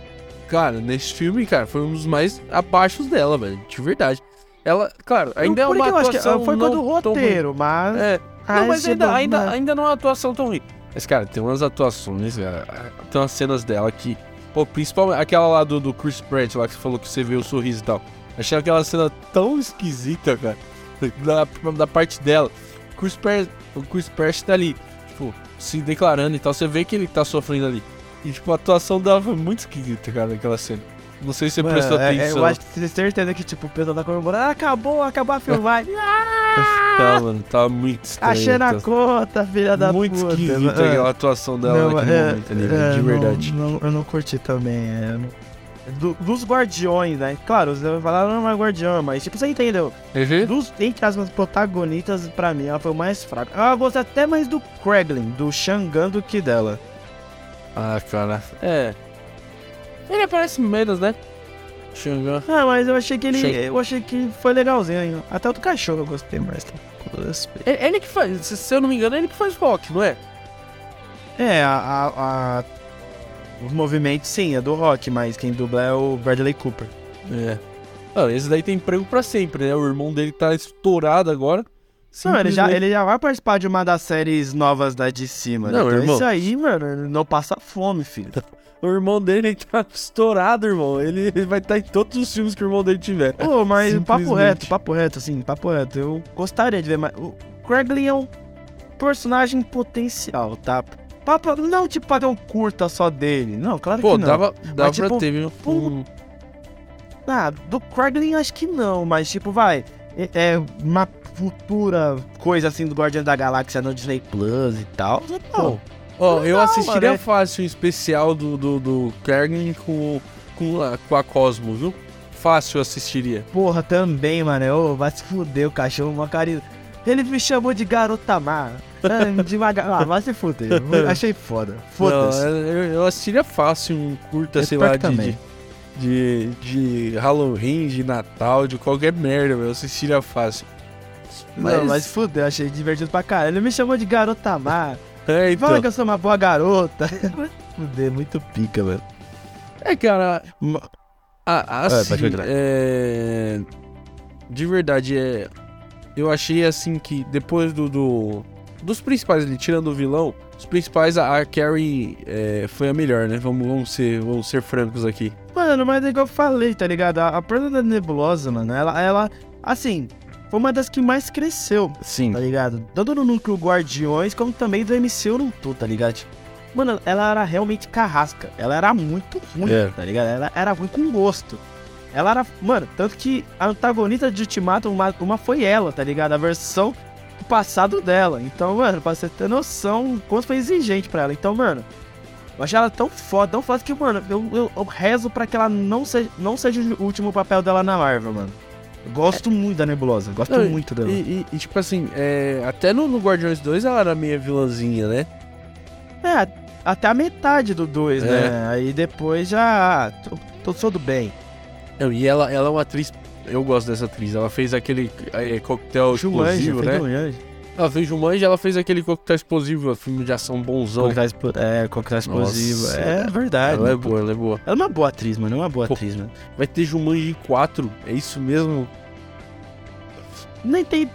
Cara, nesse filme, cara, foi um dos mais abaixo dela, velho. De verdade. Ela, claro, ainda é uma eu acho que atuação foi quando o roteiro, mas. É, não, mas ainda, não- ainda, mas- ainda não é uma atuação tão ruim. Mas, cara, tem umas atuações, cara. Tem umas cenas dela que. Pô, principalmente aquela lá do, do Chris Pratt, lá que você falou que você vê o sorriso e tal. Achei aquela cena tão esquisita, cara. Da, da parte dela. Chris Pratt, o Chris Pratt tá ali, tipo, se declarando e tal. Você vê que ele tá sofrendo ali. E, tipo, a atuação dela foi muito esquisita, cara, naquela cena. Não sei se você Mano, prestou é- é, atenção. eu acho que você tem certeza que, tipo, o pessoal tá comemorando. Ah, acabou, acabou a filmagem. Tá, mano, tá muito estranho. Achei na tá- conta, filha da muito puta. esquisita É. aquela atuação dela Não, naquele é, momento ali, é, de não- verdade. não- eu não curti também. é, eu não- Do- dos guardiões, né? Claro, você vai falar, não, mas guardião, mas tipo, você entendeu? Uhum. Dos, entre as protagonistas, pra mim, ela foi o mais fraca. Eu gostei até mais do Kraglin, do Shangan, do que dela. Ah, cara. É. Ele aparece menos, né? Xangã. Ah, mas eu achei que ele. Eu achei que foi legalzinho. Até o do cachorro eu gostei mais. Tá? Todo respeito. Ele, ele que faz, se, se eu não me engano, é ele que faz rock, não é? É, a, a, a- Os movimentos, sim, é do rock, mas quem dubla é o Bradley Cooper. É. Ah, esse daí tem emprego pra sempre, né? O irmão dele tá estourado agora. Não, ele já, ele já vai participar de uma das séries novas da DC, mano. Não, então irmão. isso aí, mano, não passa fome, filho. O irmão dele tá estourado, irmão. Ele, ele vai estar em todos os filmes que o irmão dele tiver. Pô, mas papo reto, papo reto, assim, papo reto. Eu gostaria de ver mais. O Cragley é um personagem potencial, tá? Papo, não tipo pra ter um curta só dele. Não, claro Pô, que não. dava, dava tipo, pra ter, viu? um- Ah, do Cragley acho que não, mas tipo, vai. é, é uma futura coisa assim do Guardião da Galáxia no Disney Plus e tal. Bom, ó, eu Legal, assistiria mano, é- fácil o especial do, do, do com, com, a, com a Cosmo, viu? Fácil eu assistiria. Porra, também, mano. Ô, vai se fuder o cachorro, uma carinho. Ele me chamou de garota má. Ah, de uma Ah, vai se fuder. Achei foda. Foda-se. eu, eu assistiria fácil um curta, Eu sei lá, de, de, de, Halloween, de Natal, de qualquer merda, eu assistiria fácil. Mas, Não, mas fudeu, achei divertido pra caralho. Ele me chamou de garota má. é, então, Fala que eu sou uma boa garota. Se fuder, muito pica, mano. é, cara, a- assim, pode continuar. é, de verdade, é, eu achei assim que depois do, do- dos principais ali, tirando o vilão, os principais, a, a Carrie é, foi a melhor, né? Vamos, vamos, ser, vamos ser francos aqui. Mano, mas é igual eu falei, tá ligado? A, a perna da Nebulosa, mano, ela, ela, assim, foi uma das que mais cresceu, Sim. tá ligado? Tanto no núcleo Guardiões, como também do MCU no todo, tá ligado? Mano, ela era realmente carrasca. Ela era muito ruim, É. tá ligado? Ela era ruim com gosto. Ela era. Mano, tanto que a antagonista de Ultimato, uma, uma foi ela, tá ligado? A versão do passado dela. Então, mano, pra você ter noção, o quanto foi exigente pra ela. Então, mano, eu achei ela tão foda, tão foda que, mano, eu, eu, eu rezo pra que ela não seja, não seja o último papel dela na Marvel, mano. Eu gosto muito da Nebulosa, gosto Não, muito dela. E, e- e, tipo assim, é, até no, no Guardiões 2 ela era meio vilãzinha, né? É, até a metade do 2, É. né? Aí depois já. ah, Tô, tô tudo bem. Não, e ela, ela é uma atriz. Eu gosto dessa atriz. Ela fez aquele é, coquetel Jumanji, explosivo, né? Jumanji. Ela fez Jumanji, ela fez aquele coquetel explosivo, filme de ação bonzão. Coquetel É, coquetel explosivo. Nossa, é verdade. Ela é mano. boa, ela é boa. Ela é uma boa atriz, mano. É uma boa Pô. atriz, mano. Vai ter Jumanji 4, é isso mesmo? Nem tem.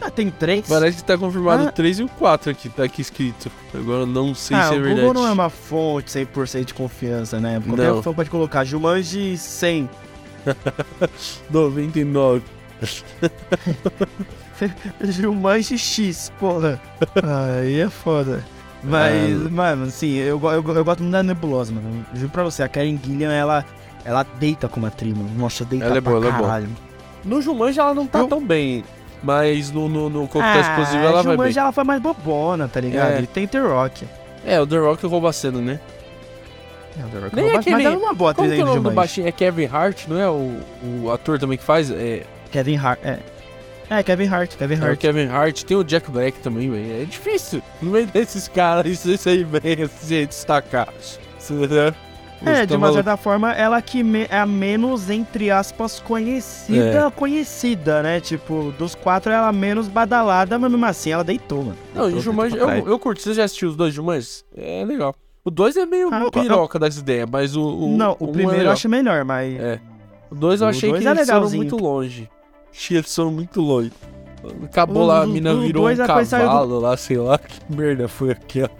Ah, tem três. Parece que tá confirmado Ah. o 3 e o 4 aqui, tá aqui escrito. Agora eu não sei ah, se é o verdade. Google não é uma fonte 100% de confiança, né? Qualquer Não. pessoa pode colocar Jumanji 100. 99. Jumanji X, porra. Aí é foda. Mas, Ah. mano, assim, eu, eu, eu gosto muito da Nebulosa, mano. Juro pra você, a Karen Gillian, ela, ela deita como atriz, mano. Nossa, deita Ela é pra boa, ela é boa. caralho. No Jumanji ela não tá Eu- tão bem. Mas no, no, no coquetel explosivo a ela vai bem. Jumanji, ela foi mais bobona, tá ligado? É. E tem The Rock. É, o The Rock rouba a cena, né? É, aquele- Mas ela é uma boa Como atriz que é o nome do Jumanji. baixinho? É Kevin Hart, não é? O, o ator também que faz? É, Kevin Hart, é. É, Kevin Hart, Kevin é o Hart. Kevin Hart. Tem o Jack Black também, velho. É difícil. No meio desses caras, isso, isso aí bem se destacar. Né? É, de uma certa forma, ela que me- é a menos, entre aspas, conhecida, É. conhecida, né? Tipo, dos quatro, ela é a menos badalada, mas mesmo assim, ela deitou, mano. Não, e Deitou, Jumanji, eu, eu curti. Você já assistiu os dois Jumanjis? É legal. O dois é meio Ah, eu- piroca das ideias, mas o. o Não, o um é primeiro eu legal. acho melhor, mas... É. O dois eu O achei dois que é eles foram muito longe. Achei eles foram muito longe. Acabou O- lá, a o- mina o virou um saiu do- cavalo lá, sei lá. Que merda foi aquela.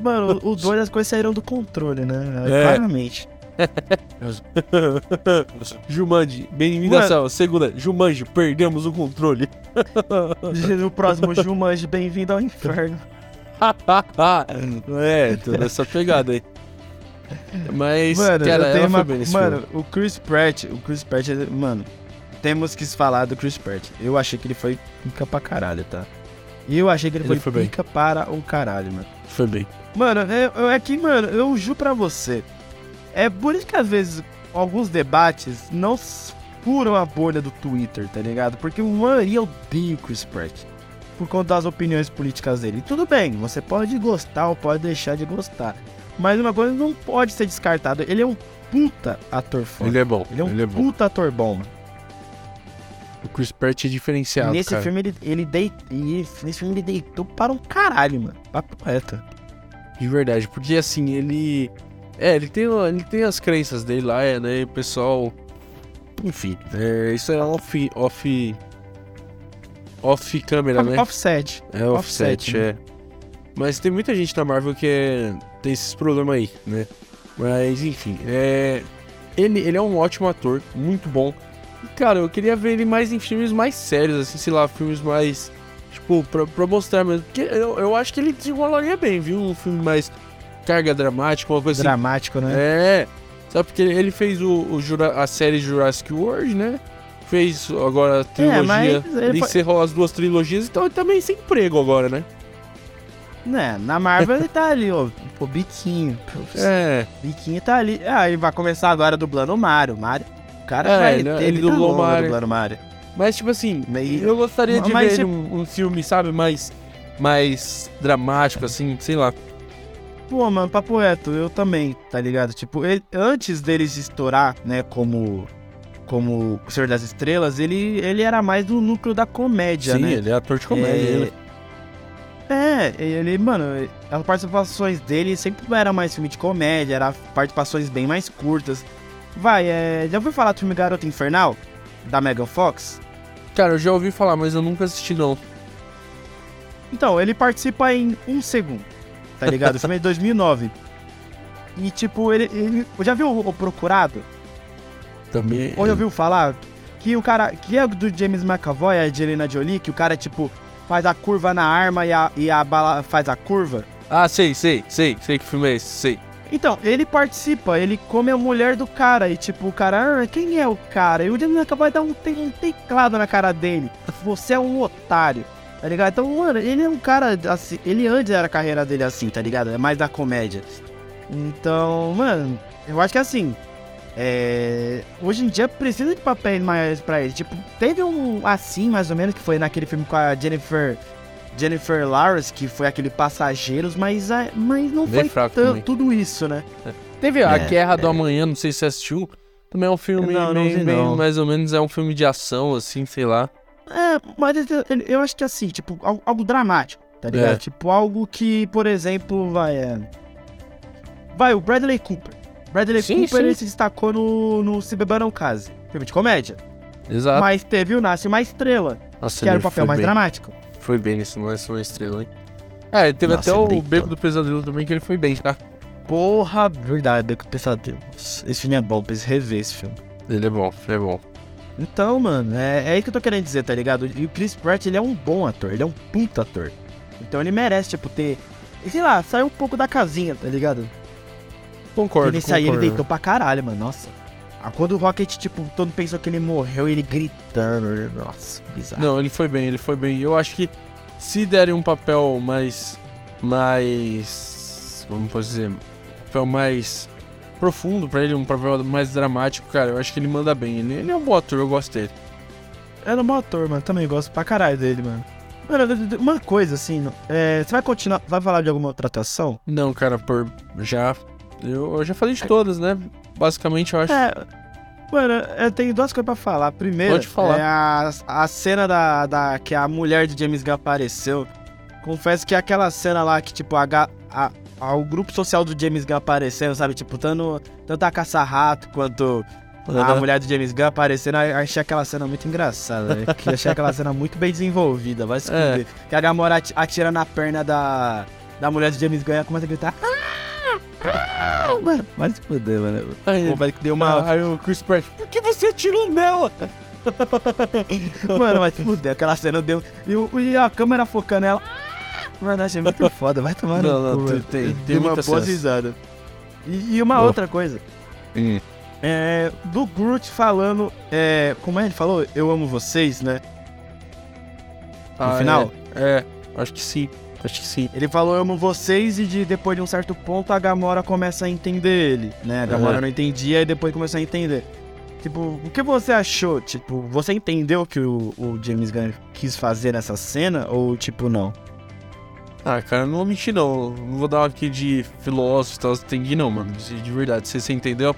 Mano, o dois as coisas saíram do controle, né? É. Claramente. Jumanji, bem-vindo à. Segunda, Jumanji, perdemos o controle. No próximo Jumanji, bem-vindo ao inferno. é, toda essa pegada aí. Mas, Mano, cara, eu uma... bem Mano, o Chris Pratt, o Chris Pratt, mano, temos que falar do Chris Pratt. Eu achei que ele foi pica pra caralho, tá? E eu achei que ele, Ele foi, foi bem. pica para o caralho, mano. Foi bem. Mano, é, eu- é que, mano, eu juro pra você. É por isso que às vezes alguns debates não furam a bolha do Twitter, tá ligado? Porque a maioria odeia o Chris Pratt. Por conta das opiniões políticas dele. E tudo bem, você pode gostar ou pode deixar de gostar. Mas uma coisa não pode ser descartada. Ele é um puta ator foda. Ele é bom. Ele é um ele é puta ator bom, mano. O Chris Pratt é diferenciado, nesse cara. filme ele, ele deit... e nesse filme ele deitou para um caralho, mano. Papo reto. De verdade, porque assim, ele. É, ele tem, ele tem as crenças dele lá, é, né? O pessoal. Enfim, é, isso é off. off. Off câmera, né? Offset. É offset, offset, né? é. Mas tem muita gente na Marvel que é, tem esses problemas aí, né? Mas enfim, é. Ele, ele é um ótimo ator, muito bom. E, cara, eu queria ver ele mais em filmes mais sérios, assim, sei lá, filmes mais. Tipo, pra, pra mostrar mesmo. Porque eu, eu acho que ele desenrolaria bem, viu? Um filme mais carga dramática, uma coisa assim. Dramático, né? É. Sabe porque ele fez o, o a série Jurassic World, né? Fez agora a trilogia. mas ele ele encerrou as duas trilogias, então ele tá meio sem emprego agora, né? Né, na Marvel ele tá ali, ó. Pô, biquinho. É. Biquinho tá ali. Ah, ele vai começar agora dublando o Mario. Mario. O cara É, vai ele- ter- ele tá dublou Mario. dublando Mario. Mas, tipo assim, Mas- eu gostaria de Mas, ver tipo- um, um filme, sabe, mais, mais dramático, assim, sei lá. Pô, mano, papo reto, eu também, tá ligado? Tipo, ele- antes deles estourar, né, como como o Senhor das Estrelas, ele, ele era mais do núcleo da comédia, Sim, né? ele é ator de comédia. é, ele. é, ele, mano, as participações dele sempre era mais filme de comédia, era participações bem mais curtas. Vai, é, já ouviu falar do filme Garota Infernal? Da Megan Fox? Cara, eu já ouvi falar, mas eu nunca assisti, não. Então, ele participa em um segundo, tá ligado? O filme é de 2009. E, tipo, ele, ele já viu o Procurado? Também. Ou já ouviu falar que o cara, que é do James McAvoy, a Angelina Jolie, que o cara, tipo, faz a curva na arma e a, e a bala faz a curva? Ah, sei, sei, sei, sei que filme é esse, sei. Então, ele participa, ele come a mulher do cara e tipo, o cara, ah, quem é o cara? E o James McAvoy dá um, te- um teclado na cara dele. Você é um otário, tá ligado? Então, mano, ele é um cara assim, ele antes era a carreira dele assim, tá ligado? É mais da comédia. Então, mano, eu acho que assim, é, hoje em dia precisa de papéis maiores pra ele. Tipo, teve um assim, mais ou menos, que foi naquele filme com a Jennifer Jennifer Lawrence, que foi aquele Passageiros, mas, a- mas não Bem foi tudo isso, né? Teve A É, Guerra do Amanhã, não sei se você assistiu. Também é um filme Não, não meio, vi, meio- não. mais ou menos, é um filme de ação, assim, sei lá. É, mas eu acho que assim, tipo, algo, algo dramático, tá ligado? É. Tipo, algo que, por exemplo, vai. é, Vai, o Bradley Cooper. Bradley Sim, Cooper sim. ele se destacou no, no Se Beber Não Case, filme de comédia. Exato. Mas teve o Nasce Uma Estrela, Nossa, que era o papel mais bem, dramático. Foi bem nesse Nossa Uma Estrela, hein? É, ele teve Nossa, até o deitou. Beco do Pesadelo também, que ele foi bem, tá? Porra, verdade, Beco do Pesadelo. Esse filme é bom, preciso rever esse filme. Ele é bom, ele é bom. Então, mano, é, é isso que eu tô querendo dizer, tá ligado? E o Chris Pratt, ele é um bom ator, ele é um puta ator. Então ele merece, tipo, ter. Sei lá, sair um pouco da casinha, tá ligado? Concordo, E nesse aí ele concordo. deitou pra caralho, mano. Nossa. Ah, Quando o Rocket, tipo, todo mundo pensou que ele morreu, ele gritando. Nossa, bizarro. Não, ele foi bem, ele foi bem. Eu acho que se derem um papel mais. mais. Posso dizer? Um papel mais profundo pra ele, um papel mais dramático, cara, eu acho que ele manda bem. Ele, ele é um bom ator, eu gosto dele. Era um bom ator, mano. Também gosto pra caralho dele, mano. Mano, uma coisa assim, é, você vai continuar. Vai falar de alguma outra atuação? Não, cara, por. Já. Eu, eu já falei de todas, né? Basicamente, eu acho. É. Mano, eu tenho duas coisas pra falar. Primeiro, Pode falar. é a, a cena da, da. que a mulher de James Gunn apareceu. Confesso que é aquela cena lá que, tipo, a, a, a- o grupo social do James Gunn aparecendo, sabe? Tipo, tanto, tanto a caça-rato quanto a Aham. mulher do James Gunn aparecendo. eu Achei aquela cena muito engraçada, né? Achei aquela cena muito bem desenvolvida. Vai se É. Que a Gamora ati- atira na perna da, da mulher do James Gunn e começa a gritar. "Ah! Mano, vai se fuder, mano. Aí, Pô, que deu uma. aí o Chris Pratt, por que você atirou nela? Mano, vai se fuder. Aquela cena deu. E, e a câmera focando ela. Mano, achei muito foda. Vai tomar Não, no não, cu, tem- tem- uma boa risada. E, e uma Boa. outra coisa. É, do Groot falando. É, como é que ele falou? Eu amo vocês, né? No Ah, final? É, é, acho que sim. Acho que sim. Ele falou eu amo vocês e de, depois de um certo ponto a Gamora começa a entender ele, né? A Gamora Aham. não entendia e depois começou a entender. Tipo, o que você achou? Tipo, você entendeu o que o, o James Gunn quis fazer nessa cena ou tipo não? Ah, cara, não vou mentir não. Não vou dar uma aqui de filósofo e tal. Entendi não, mano. De, de verdade. Você, você entendeu?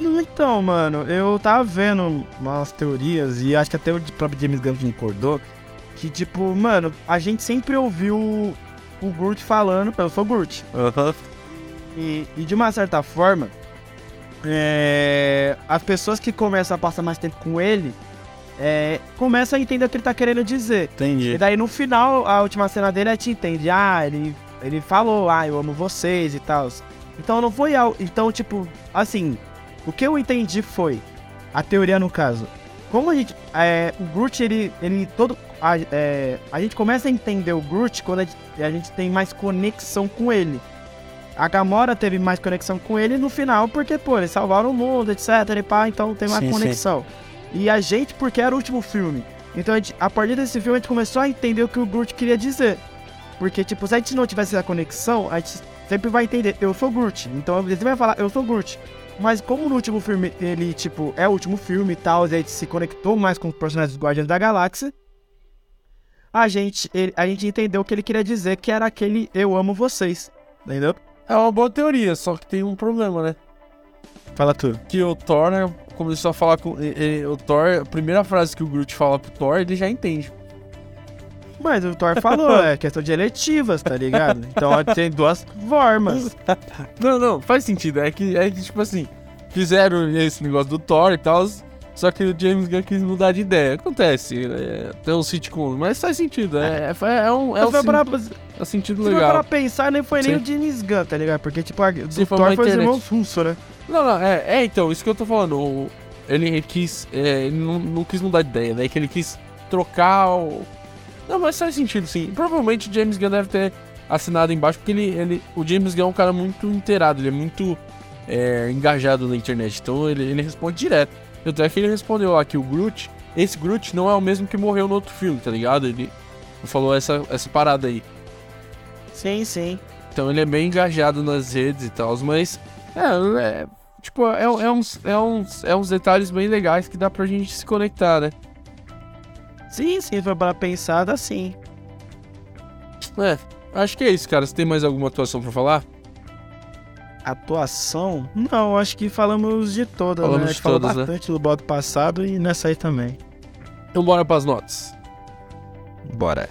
Então, mano, eu tava vendo umas teorias e acho que até o próprio James Gunn concordou que, tipo, mano, a gente sempre ouviu o Groot falando, eu sou Groot. Aham. E, e de uma certa forma, é, as pessoas que começam a passar mais tempo com ele é, começam a entender o que ele tá querendo dizer. Entendi. E daí no final, a última cena dele, a gente entende, ah, ele, ele falou, ah, eu amo vocês e tal. Então não foi algo. Então, tipo, assim, o que eu entendi foi, a teoria no caso, como a gente. É, o Groot, ele. ele todo. A, é, a gente começa a entender o Groot quando a gente, a gente tem mais conexão com ele. A Gamora teve mais conexão com ele no final, porque, pô, eles salvaram o mundo, etc. E pá, então tem uma Sim, sim. conexão. E a gente, porque era o último filme. Então, a, gente, a partir desse filme, a gente começou a entender o que o Groot queria dizer. Porque, tipo, se a gente não tivesse a conexão, a gente sempre vai entender, eu sou Groot. Então, ele vai falar, eu sou Groot. Mas como no último filme, ele, tipo, é o último filme e tal, a gente se conectou mais com os personagens dos Guardiões da Galáxia, a gente, ele, a gente entendeu o que ele queria dizer, que era aquele eu amo vocês. Entendeu? É uma boa teoria, só que tem um problema, né? Fala tu. Que o Thor, né, começou a falar com. Ele, o Thor, a primeira frase que o Groot fala pro Thor, ele já entende. Mas o Thor falou, é questão de eletivas, tá ligado? Então tem duas formas. Não, não, faz sentido. É que, é que tipo assim, fizeram esse negócio do Thor e tal, só que o James Gunn quis mudar de ideia. Acontece, é, tem um sitcom, mas faz sentido. É, é, é um, é um, Mas pra, é um sentido se for legal. pra pensar, nem foi nem Sim. o James Gunn, tá ligado? Porque, tipo, a, do Sim, Thor foi os internet. irmãos Russo, né? Não, não, é, é então, isso que eu tô falando. o- ele quis. é, ele não, não quis mudar de ideia, daí que ele quis trocar o. Não, mas faz sentido sim. Provavelmente o James Gunn deve ter assinado embaixo, porque ele, ele. O James Gunn é um cara muito inteirado, ele é muito é, engajado na internet. Então ele, ele responde direto. Tanto é que ele respondeu lá que o Groot. Esse Groot não é o mesmo que morreu no outro filme, tá ligado? Ele falou essa, essa parada aí. Sim, sim. Então ele é bem engajado nas redes e tal, mas é, é, tipo, é, é uns, é, uns, é uns detalhes bem legais que dá pra gente se conectar, né? Sim, sim, foi para pensar, dá sim. É, acho que é isso, cara. Você tem mais alguma atuação pra falar? Atuação? Não, acho que falamos de todas, Falamos né? A de falou todas, né? bastante do bloco passado e nessa aí também. Então bora pras notas. Bora.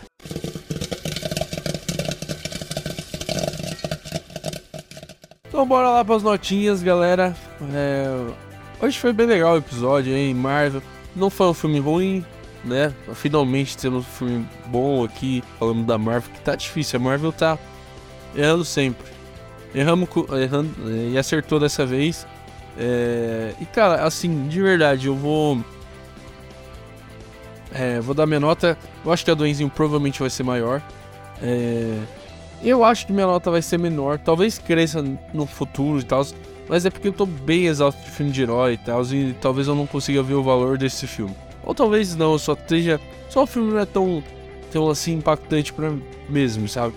Então bora lá pras notinhas, galera. É, Hoje foi bem legal o episódio, hein? Marvel. Não foi um filme ruim, né? Finalmente temos um filme bom aqui, falando da Marvel, que tá difícil. A Marvel tá errando sempre. Erramos errando, eh, e acertou dessa vez. É, E cara, assim, de verdade, eu vou. É, vou dar minha nota. Eu acho que a do Enzinho provavelmente vai ser maior. É, eu acho que minha nota vai ser menor. Talvez cresça no futuro e tal. Mas é porque eu tô bem exausto de filme de herói e tal. E talvez eu não consiga ver o valor desse filme. Ou talvez não, só esteja. Só o filme não é tão, tão assim impactante pra mim mesmo, sabe?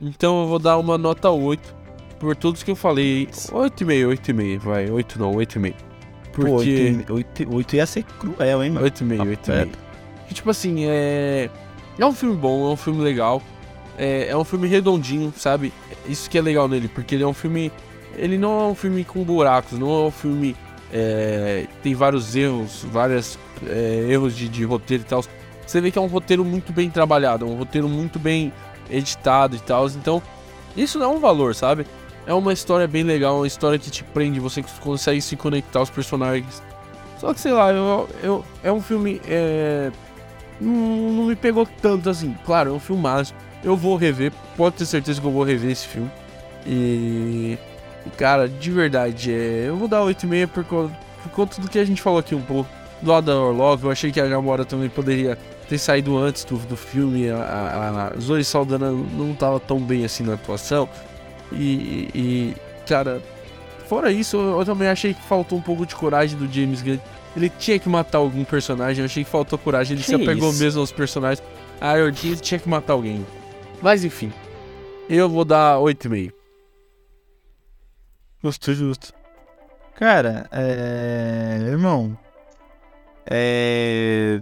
Então eu vou dar uma nota 8 por todos que eu falei. 8,5, 8,5, vai. 8 não, 8,5. Porque. 8, ia ser cruel, hein, mano? 8,5, Tá 8,5. perto. Que, tipo assim, é. É um filme bom, é um filme legal. É, é um filme redondinho, sabe? Isso que é legal nele, porque ele é um filme. Ele não é um filme com buracos, não é um filme. É, tem vários erros, vários erros de, de roteiro e tal. Você vê que é um roteiro muito bem trabalhado, é um roteiro muito bem editado e tal. Então, isso é um valor, sabe? É uma história bem legal, uma história que te prende, você consegue se conectar aos personagens. Só que sei lá, eu, eu, é um filme. É, não, não me pegou tanto assim. Claro, é um filmaço. Eu vou rever, pode ter certeza que eu vou rever esse filme. E. Cara, de verdade, é, eu vou dar 8,5 por, por conta do que a gente falou aqui um pouco. Do da Orlov, eu achei que a Gamora também poderia ter saído antes do, do filme. A, a, a Zoe Saldana não tava tão bem assim na atuação. E, e, cara, fora isso, eu, eu também achei que faltou um pouco de coragem do James Gunn. Ele tinha que matar algum personagem, eu achei que faltou coragem. Ele Que se apegou isso? mesmo aos personagens. Ah, eu tinha, tinha que matar alguém. Mas enfim, eu vou dar 8,5. Justo, justo. Cara, é. Irmão. É.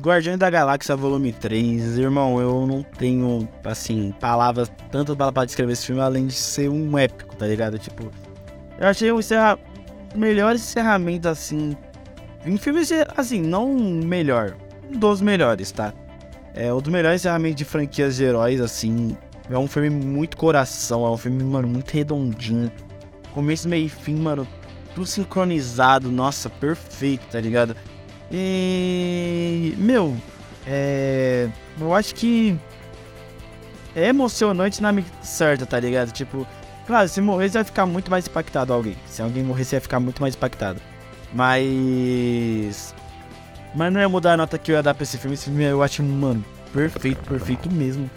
Guardiões da Galáxia Volume 3, irmão, eu não tenho, assim, palavras, tantas palavras pra descrever esse filme, além de ser um épico, tá ligado? Tipo, eu achei um encerra... melhores encerramentos, assim, em filmes, assim, não melhor, dos melhores, tá? É um dos melhores encerramentos de franquias de heróis, assim, é um filme muito coração, é um filme, mano, muito redondinho, começo, meio e fim, mano, tudo sincronizado, nossa, perfeito, tá ligado? E. Meu, é. Eu acho que. É emocionante na medida certa, tá ligado? Tipo, claro, se morrer você vai ficar muito mais impactado alguém. Se alguém morrer, você vai ficar muito mais impactado. Mas. Mas não ia mudar a nota que eu ia dar pra esse filme. Esse filme eu acho, mano, perfeito, perfeito mesmo.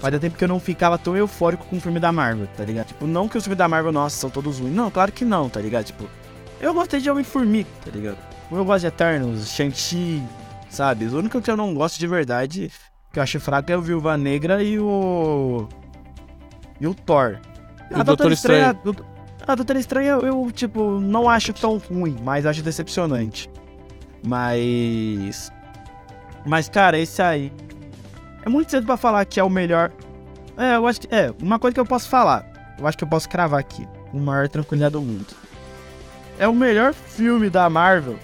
Fazia tempo que eu não ficava tão eufórico com o filme da Marvel, tá ligado? Tipo, não que os filmes da Marvel, nossa, são todos ruins. Não, claro que não, tá ligado? Tipo, eu gostei de Homem-Formiga, tá ligado? Eu gosto de Eternos, Shang-Chi, sabe? O único que eu não gosto de verdade, que eu acho fraco, é o Viúva Negra e o. E o Thor. E o Doutor Estranho. A Doutor Estranha eu, eu, tipo, não acho tão ruim, mas acho decepcionante. Mas. Mas, cara, esse aí. É muito cedo pra falar que é o melhor. É, eu acho que. É, uma coisa que eu posso falar. Eu acho que eu posso cravar aqui. O maior tranquilidade do mundo. É o melhor filme da Marvel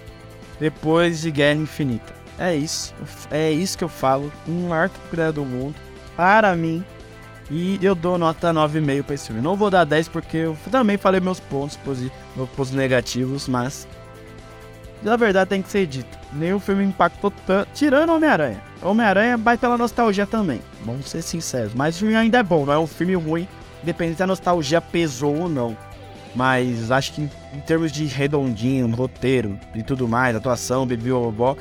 depois de Guerra Infinita. É isso. É isso que eu falo. O maior tranquilidade do mundo. Para mim. E eu dou nota 9,5 pra esse filme. Não vou dar 10 porque eu também falei meus pontos, meus pontos negativos, mas na verdade tem que ser dito. Nenhum filme impactou tanto. Tirando Homem-Aranha. Homem-Aranha vai pela nostalgia também. Vamos ser sinceros. Mas o filme ainda é bom, não é um filme ruim. Independente se a nostalgia pesou ou não. Mas acho que em termos de redondinho, roteiro e tudo mais, atuação, Bibi Bobó,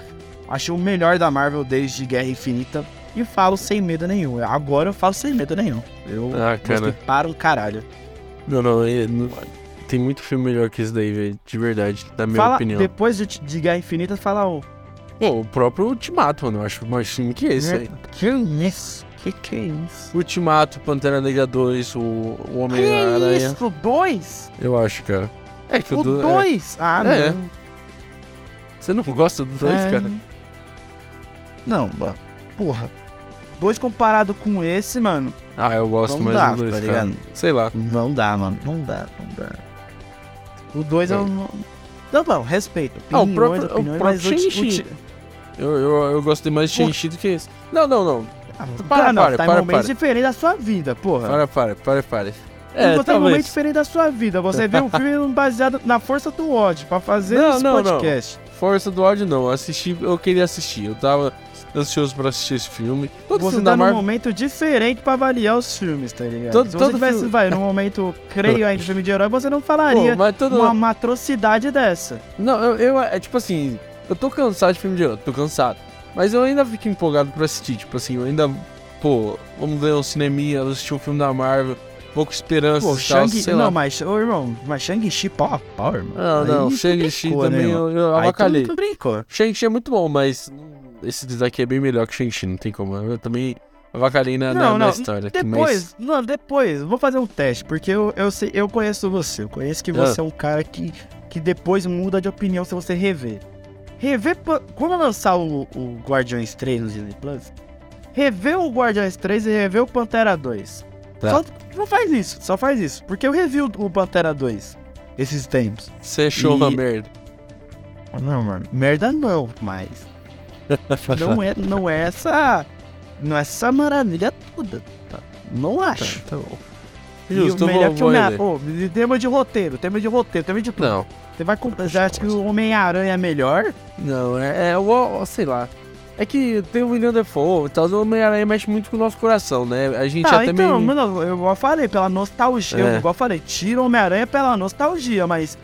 acho o melhor da Marvel desde Guerra Infinita. E falo sem medo nenhum. Agora eu falo sem medo nenhum. Eu ah, para um caralho. Não, não, não, tem muito filme melhor que esse daí, velho. De verdade, na minha fala, opinião. Depois de, de Guerra Infinita, fala o. Pô, o próprio Ultimato, mano. Eu acho mais filme que esse aí. Que isso? Que que é isso? Ultimato, Pantera Negra 2, o, o Homem-Aranha. Que isso? Dois? Eu acho, cara. É que o 2? É... Ah, é. não. Você não gosta do 2, é... cara? Não, porra. Dois comparado com esse, mano. Ah, eu gosto mais dá, do 2, tá cara. ligado? Sei lá. Não dá, mano. Não dá, não dá. O 2 é. eu não. Não, bom, respeito. Opiniões, ah, o próprio, opiniões, o próprio Shang-Chi. Eu, eu, eu gostei mais de Shang-Chi do que esse. Não, não, não. Ah, para, não, para, tá para, em momentos diferentes da sua vida, porra. Para, para, para, para. É, você tá em um momento diferente da sua vida. Você vê um filme baseado na força do ódio pra fazer não, esse não, podcast. Não. Força do ódio não. Eu assisti, eu queria assistir. Eu tava ansioso pra assistir esse filme. Todo você filme tá num Marvel... momento diferente pra avaliar os filmes, tá ligado? Todo, Se você tivesse, filme... vai, num momento, creio ainda, filme de herói, você não falaria Pô, todo... uma, uma atrocidade dessa. Não, eu, eu, é tipo assim, eu tô cansado de filme de herói, tô cansado. Mas eu ainda fico empolgado pra assistir, tipo assim, eu ainda, pô, vamos ver um cineminha, assistir um filme da Marvel, pouco esperança Pô, Shang... sei não, lá. mas, ô irmão, mas Shang-Chi pau a pau, irmão. Não, não, Shang-Chi também né, eu, eu avacalhei. Shang-Chi é muito bom, mas esse daqui é bem melhor que Shang-Chi, não tem como. Eu também avacalhei na, não, na, não, na história. Depois, mas... não, depois, vou fazer um teste, porque eu, eu, sei, eu conheço você. Eu conheço que você ah. é um cara que, que depois muda de opinião se você rever. Rever. Quando lançar o, o Guardiões 3 no Disney Plus, rever o Guardiões 3 e rever o Pantera 2. Tá. Só, não faz isso, só faz isso. Porque eu revi o, o Pantera 2 esses tempos. Você achou e... uma merda. Não, mano. Merda não, mas. não é, não é essa. Não é essa maravilha toda. Tá? Não acho. Tá, tá bom. Justo, o melhor vou, que o Homem oh, tema de roteiro, tema de roteiro, tema de tudo. Não. Você vai já acha que o Homem-Aranha é melhor? Não, é, é o, sei lá. É que tem o William Defoe, então o Homem-Aranha mexe muito com o nosso coração, né? A gente tá, até então, meio... mano, eu igual falei, pela nostalgia, é. igual eu falei, tira o Homem-Aranha pela nostalgia, mas,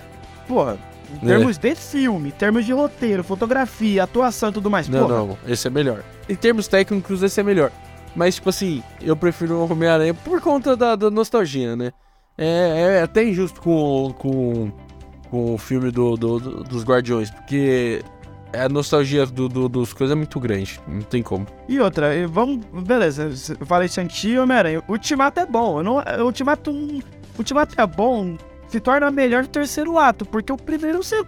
porra, em termos é. de filme, em termos de roteiro, fotografia, atuação e tudo mais. Não, porra. não, esse é melhor. Em termos técnicos, esse é melhor. Mas, tipo assim, eu prefiro o Homem-Aranha por conta da, da, nostalgia, né? É, é até injusto com, com, com o filme do, do, do dos Guardiões, porque a nostalgia do, do, dos coisas é muito grande, não tem como. E outra, vamos. Beleza, eu falei Shang-Chi e Homem-Aranha. Ultimato é bom. Eu não, Ultimato, Ultimato é bom se torna melhor no terceiro ato, porque o primeiro você.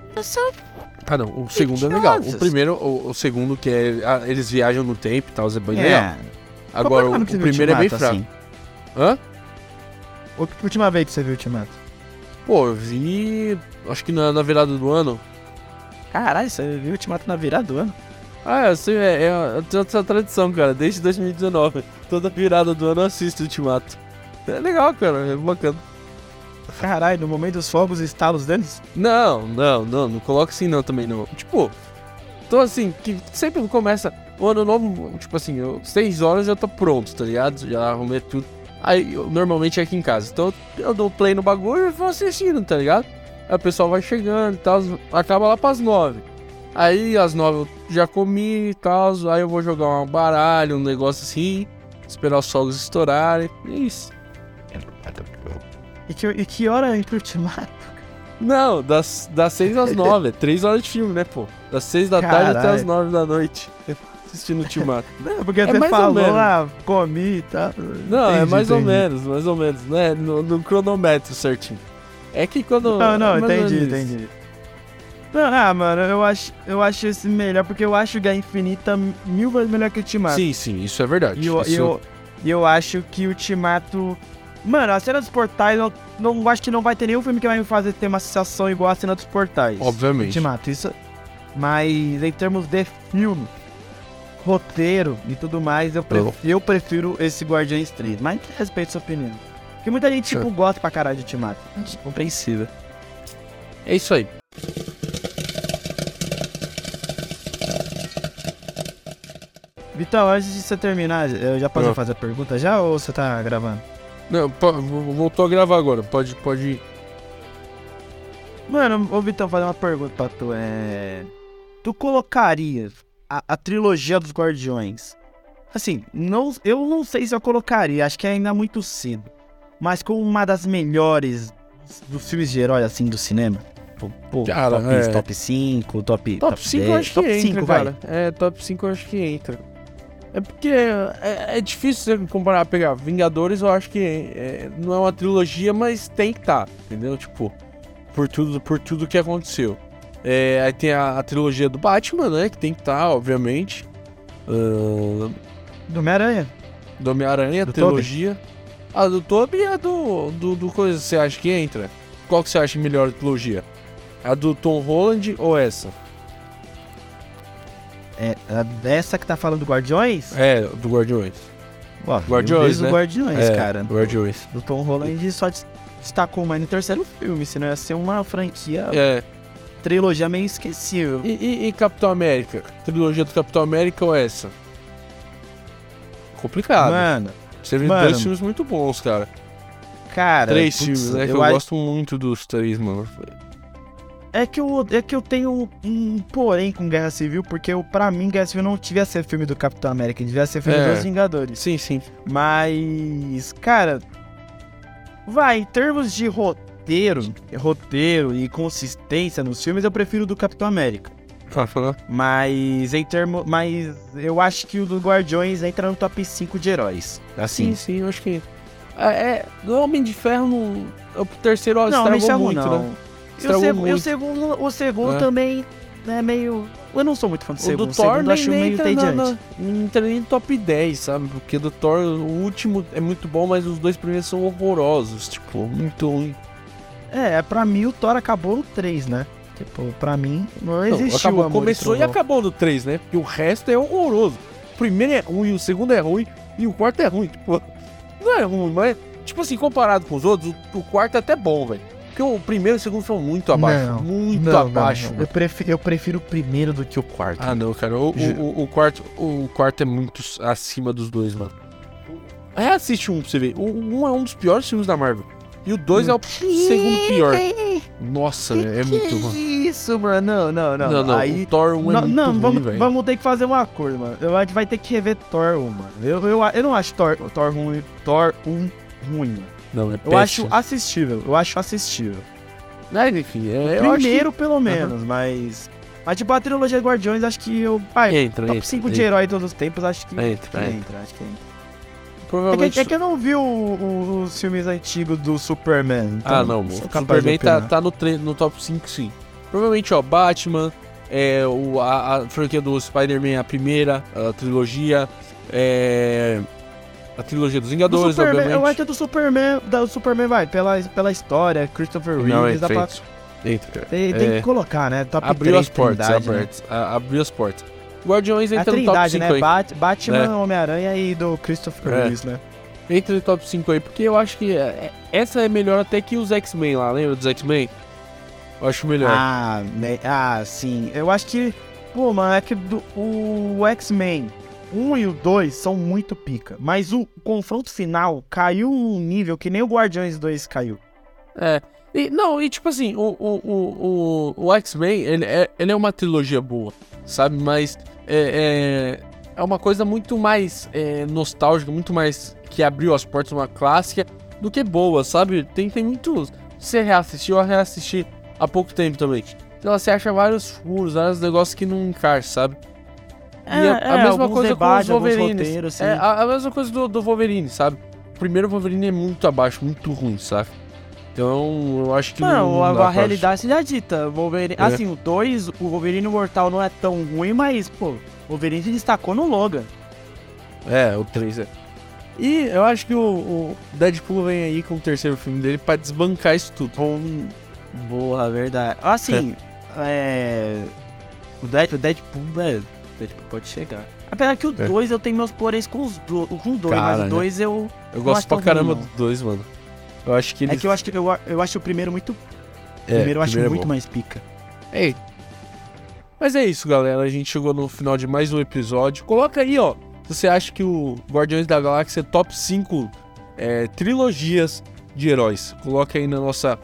Ah, não, o segundo é legal. O primeiro, o, o segundo, que é. A, eles viajam no tempo e tal, é bem é. legal. Agora, o, o primeiro é bem fraco. Assim? Hã? A última vez que você viu o Ultimato? Pô, eu vi. Acho que na, na virada do ano. Caralho, você viu o Ultimato na virada do ano? Ah, assim, é, é, eu tenho essa tradição, cara, desde 2019. Toda virada do ano eu assisto o Ultimato. É legal, cara, é bacana. Caralho, no momento dos fogos e estalos deles? Não, não, não, não coloca assim não também não. Tipo, tô assim, que sempre começa o ano novo, tipo assim, eu, seis horas eu tô pronto, tá ligado? Já arrumei tudo. Aí, eu, normalmente é aqui em casa. Então eu dou play no bagulho e vou assistindo, tá ligado? Aí o pessoal vai chegando e tal, acaba lá pras nove. Aí às nove eu já comi e tal, aí eu vou jogar um baralho, um negócio assim, esperar os fogos estourarem, é isso. E que, e que hora entra o ultimato? Não, das, das 6 às 9. É 3 horas de filme, né, pô? Das 6 da tarde até Caralho. as 9 da noite. Assistindo o Ultimato. Não, porque É você mais ou falou lá, comi e tal. Não, é Entendi, mais ou entendi. menos, mais ou menos, né? No, no cronômetro certinho. É que quando. Não, não, é mais ou entendi, entendi. Não, ah, mano, eu acho, eu acho esse melhor, porque eu acho Guerra Infinita mil vezes melhor que o Ultimato. Sim, sim, isso é verdade. E eu, Isso- eu, eu acho que o Ultimato. Mano, a cena dos portais, eu não acho que não vai ter nenhum filme que vai me fazer ter uma sensação igual a cena dos portais. Obviamente. Ultimato, isso. Mas em termos de filme, roteiro e tudo mais, eu, pref- eu prefiro esse Guardiões 3. Mas respeito a sua opinião. Porque muita gente, tipo, gosta pra caralho de Ultimato. Compreensível. É isso aí. Vitão, antes de você terminar, eu já posso Ah. fazer a pergunta já ou você tá gravando? Não, voltou a gravar agora. Pode, pode ir. Mano, ô Vitão, fazer uma pergunta pra tu. É. Tu colocarias a, a trilogia dos Guardiões? Assim, não, eu não sei se eu colocaria, acho que é ainda muito cedo. Mas como uma das melhores dos filmes de herói, assim, do cinema? Pô, Cara, top, é. top 5, top, Top 5 eu 10, acho que top entra, 5, vai. cara. É, top 5 eu acho que entra. É porque é, é difícil você comparar, pegar Vingadores, eu acho que é, não é uma trilogia, mas tem que estar, entendeu? Tipo, por tudo, por tudo que aconteceu. É, aí tem a, a trilogia do Batman, né? Que tem que estar, obviamente. Ahn, Do Homem-Aranha. do Homem-Aranha, a Do trilogia. A do Toby e a do, do, do coisa, você acha que entra? Qual que você acha melhor trilogia? A do Tom Holland ou essa? É, a dessa que tá falando do Guardiões? É, do Guardiões. Ó, Guardiões, né? Guardiões, é, cara. Guardiões. Do Tom Holland só des- destacou mais no terceiro filme, senão ia ser uma franquia, É. trilogia meio esquecível. E, e- e Capitão América? Trilogia do Capitão América ou essa? Complicado. Mano, Você viu mano. dois filmes muito bons, cara. cara. Três putz, filmes, né? Que eu eu, acho- gosto muito dos três, mano. É que, eu, é que eu tenho um porém com Guerra Civil, porque eu, pra mim Guerra Civil não devia ser filme do Capitão América, devia ser filme É. dos Vingadores. Sim, sim. Mas, cara, vai, em termos de roteiro, roteiro e consistência nos filmes, eu prefiro o do Capitão América. Mas em termos. Mas eu acho que o do Guardiões entra no top 5 de heróis. Sim, Assim. sim, eu acho que. É, é, do Homem de Ferro, não, o terceiro ó, não, estragou muito, não. né? E o, Estragou e o muito. segundo, o segundo É. também é meio. Eu não sou muito fã do O segundo. do o Thor segundo acho nem meio entra, na, na, não entra nem no top 10, sabe? Porque do Thor, o último é muito bom, mas os dois primeiros são horrorosos. Tipo, muito ruim. É, pra mim o Thor acabou no 3, né? Tipo, pra mim não Não, existiu acabou, amor começou e trovão. acabou no 3, né? Porque o resto é horroroso. O primeiro é ruim, o segundo é ruim e o quarto é ruim. Tipo, não é ruim, mas, tipo assim, comparado com os outros, o, o quarto é até bom, velho. Porque o primeiro e o segundo são muito abaixo. Não, muito Não, não, abaixo. não. Eu, prefiro, eu prefiro o primeiro do que o quarto. Ah, não, cara. O, o, o- quarto, o quarto é muito acima dos dois, mano. Reassiste um pra você ver. O um é um dos piores filmes da Marvel. E o dois é o segundo pior. Nossa, Que é que muito ruim. Isso, mano. Não, não, não. Não, não. Aí. o Thor 1 é Não, muito não ruim, vamos, vamos ter que fazer um acordo, mano. Eu acho que vai ter que rever Thor 1, mano. Eu, eu, eu não acho Thor, Thor, ruim, Thor 1 ruim. Não, é Eu acho péssimo. assistível. Eu acho assistível. Mas, enfim, é, acho Primeiro, pelo menos, mas. Mas, tipo, a trilogia Guardiões, acho que eu. Que... Entra, top entra, 5 entra. de herói de todos os tempos, acho que. Entra, que entra. entra, acho que entra. É Provavelmente... que, é que eu não vi o- o- os filmes antigos do Superman. então Ah, não. O Superman tá, tá no, tre- no top 5, sim. Provavelmente, ó, Batman, é, o, a, a franquia do Spider-Man, a primeira, a trilogia, é, a trilogia dos Do Vingadores, Superman, obviamente. eu acho que é do Superman, da, do Superman vai, pela, pela história, Christopher Reeves, Não, é dá pra, feito. Entra. tem, tem É, que colocar, né? Top abriu 3 as portas, né? abriu as portas. Guardiões A entra no top Trindade, 5 né? aí. Bat, Batman, É. Homem-Aranha e do Christopher É. Reeves, né? Entra no top 5 aí, porque eu acho que é- é- essa é melhor até que os X-Men lá, lembra dos X-Men? Eu acho melhor. Ah, né? ah, sim. Eu acho que, pô, mano, é que do- o X-Men 1 e o 2 são muito pica. Mas o confronto final caiu um nível que nem o Guardiões 2 caiu. É. E, não, e tipo assim, o, o, o, o, o X-Men, ele é, ele é uma trilogia boa, sabe? Mas é, é, é uma coisa muito mais é, nostálgica, muito mais que abriu as portas de uma clássica do que boa, sabe? Tem, tem muito. Você reassistir, eu reassisti há pouco tempo também. Então você acha vários furos, vários negócios que não encaixam, sabe? É, E a, a é, mesma alguns coisa debates, com os alguns Wolverines. roteiros, sim. é, a, a mesma coisa do, do Wolverine, sabe? O primeiro Wolverine é muito abaixo, muito ruim, sabe? Então eu acho que não. Não, não a, a realidade já dita. Wolverine, É. Assim, o 2, o Wolverine Mortal não é tão ruim, mas, pô, o Wolverine se destacou no Logan. É, o 3 é. E eu acho que o, o Deadpool vem aí com o terceiro filme dele pra desbancar isso tudo. Bom, boa, verdade. Assim, é. O Dead- o Deadpool, é. o Deadpool pode chegar. Apesar que o É. 2 eu tenho meus poréns com os do, com o 2, Cara, mas né? o 2 eu. Eu gosto pra caramba ruim, do 2, mano. Eu acho que ele. É que eu acho que eu, eu acho o primeiro muito. É, primeiro eu acho primeiro é muito bom. mais pica. Ei. Mas é isso, galera. A gente chegou no final de mais um episódio. Coloca aí, ó. Se você acha que o Guardiões da Galáxia é top 5 é, trilogias de heróis. Coloca aí na nossa,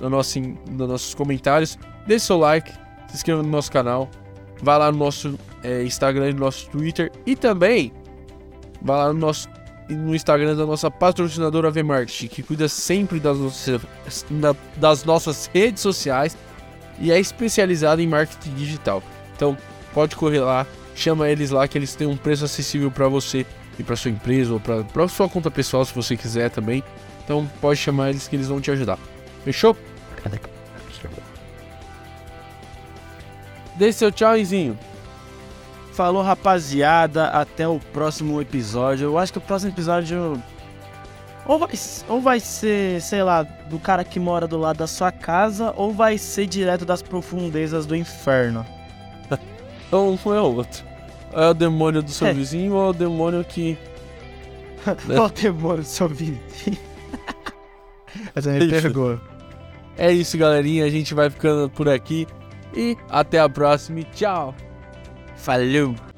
na nossa, nos nossos comentários. Deixe seu like, se inscreva no nosso canal. Vá lá no nosso é, Instagram e no nosso Twitter. E também vá lá no nosso no Instagram da nossa patrocinadora Vmarket, que cuida sempre das nossas, da- das nossas redes sociais e é especializada em marketing digital. Então, pode correr lá, chama eles lá que eles têm um preço acessível para você e para sua empresa ou para sua conta pessoal se você quiser também. Então, pode chamar eles que eles vão te ajudar. Fechou? Dê seu tchauzinho. Falou, rapaziada. Até o próximo episódio. Eu acho que o próximo episódio. Ou vai, ou vai ser, sei lá, do cara que mora do lado da sua casa, ou vai ser direto das profundezas do inferno. Então, um é o outro. É o demônio do seu É. vizinho ou é o demônio que. Ó, demônio, seu vizinho. Essa me pegou. É isso, galerinha. A gente vai ficando por aqui. E até a próxima. Tchau. Falou.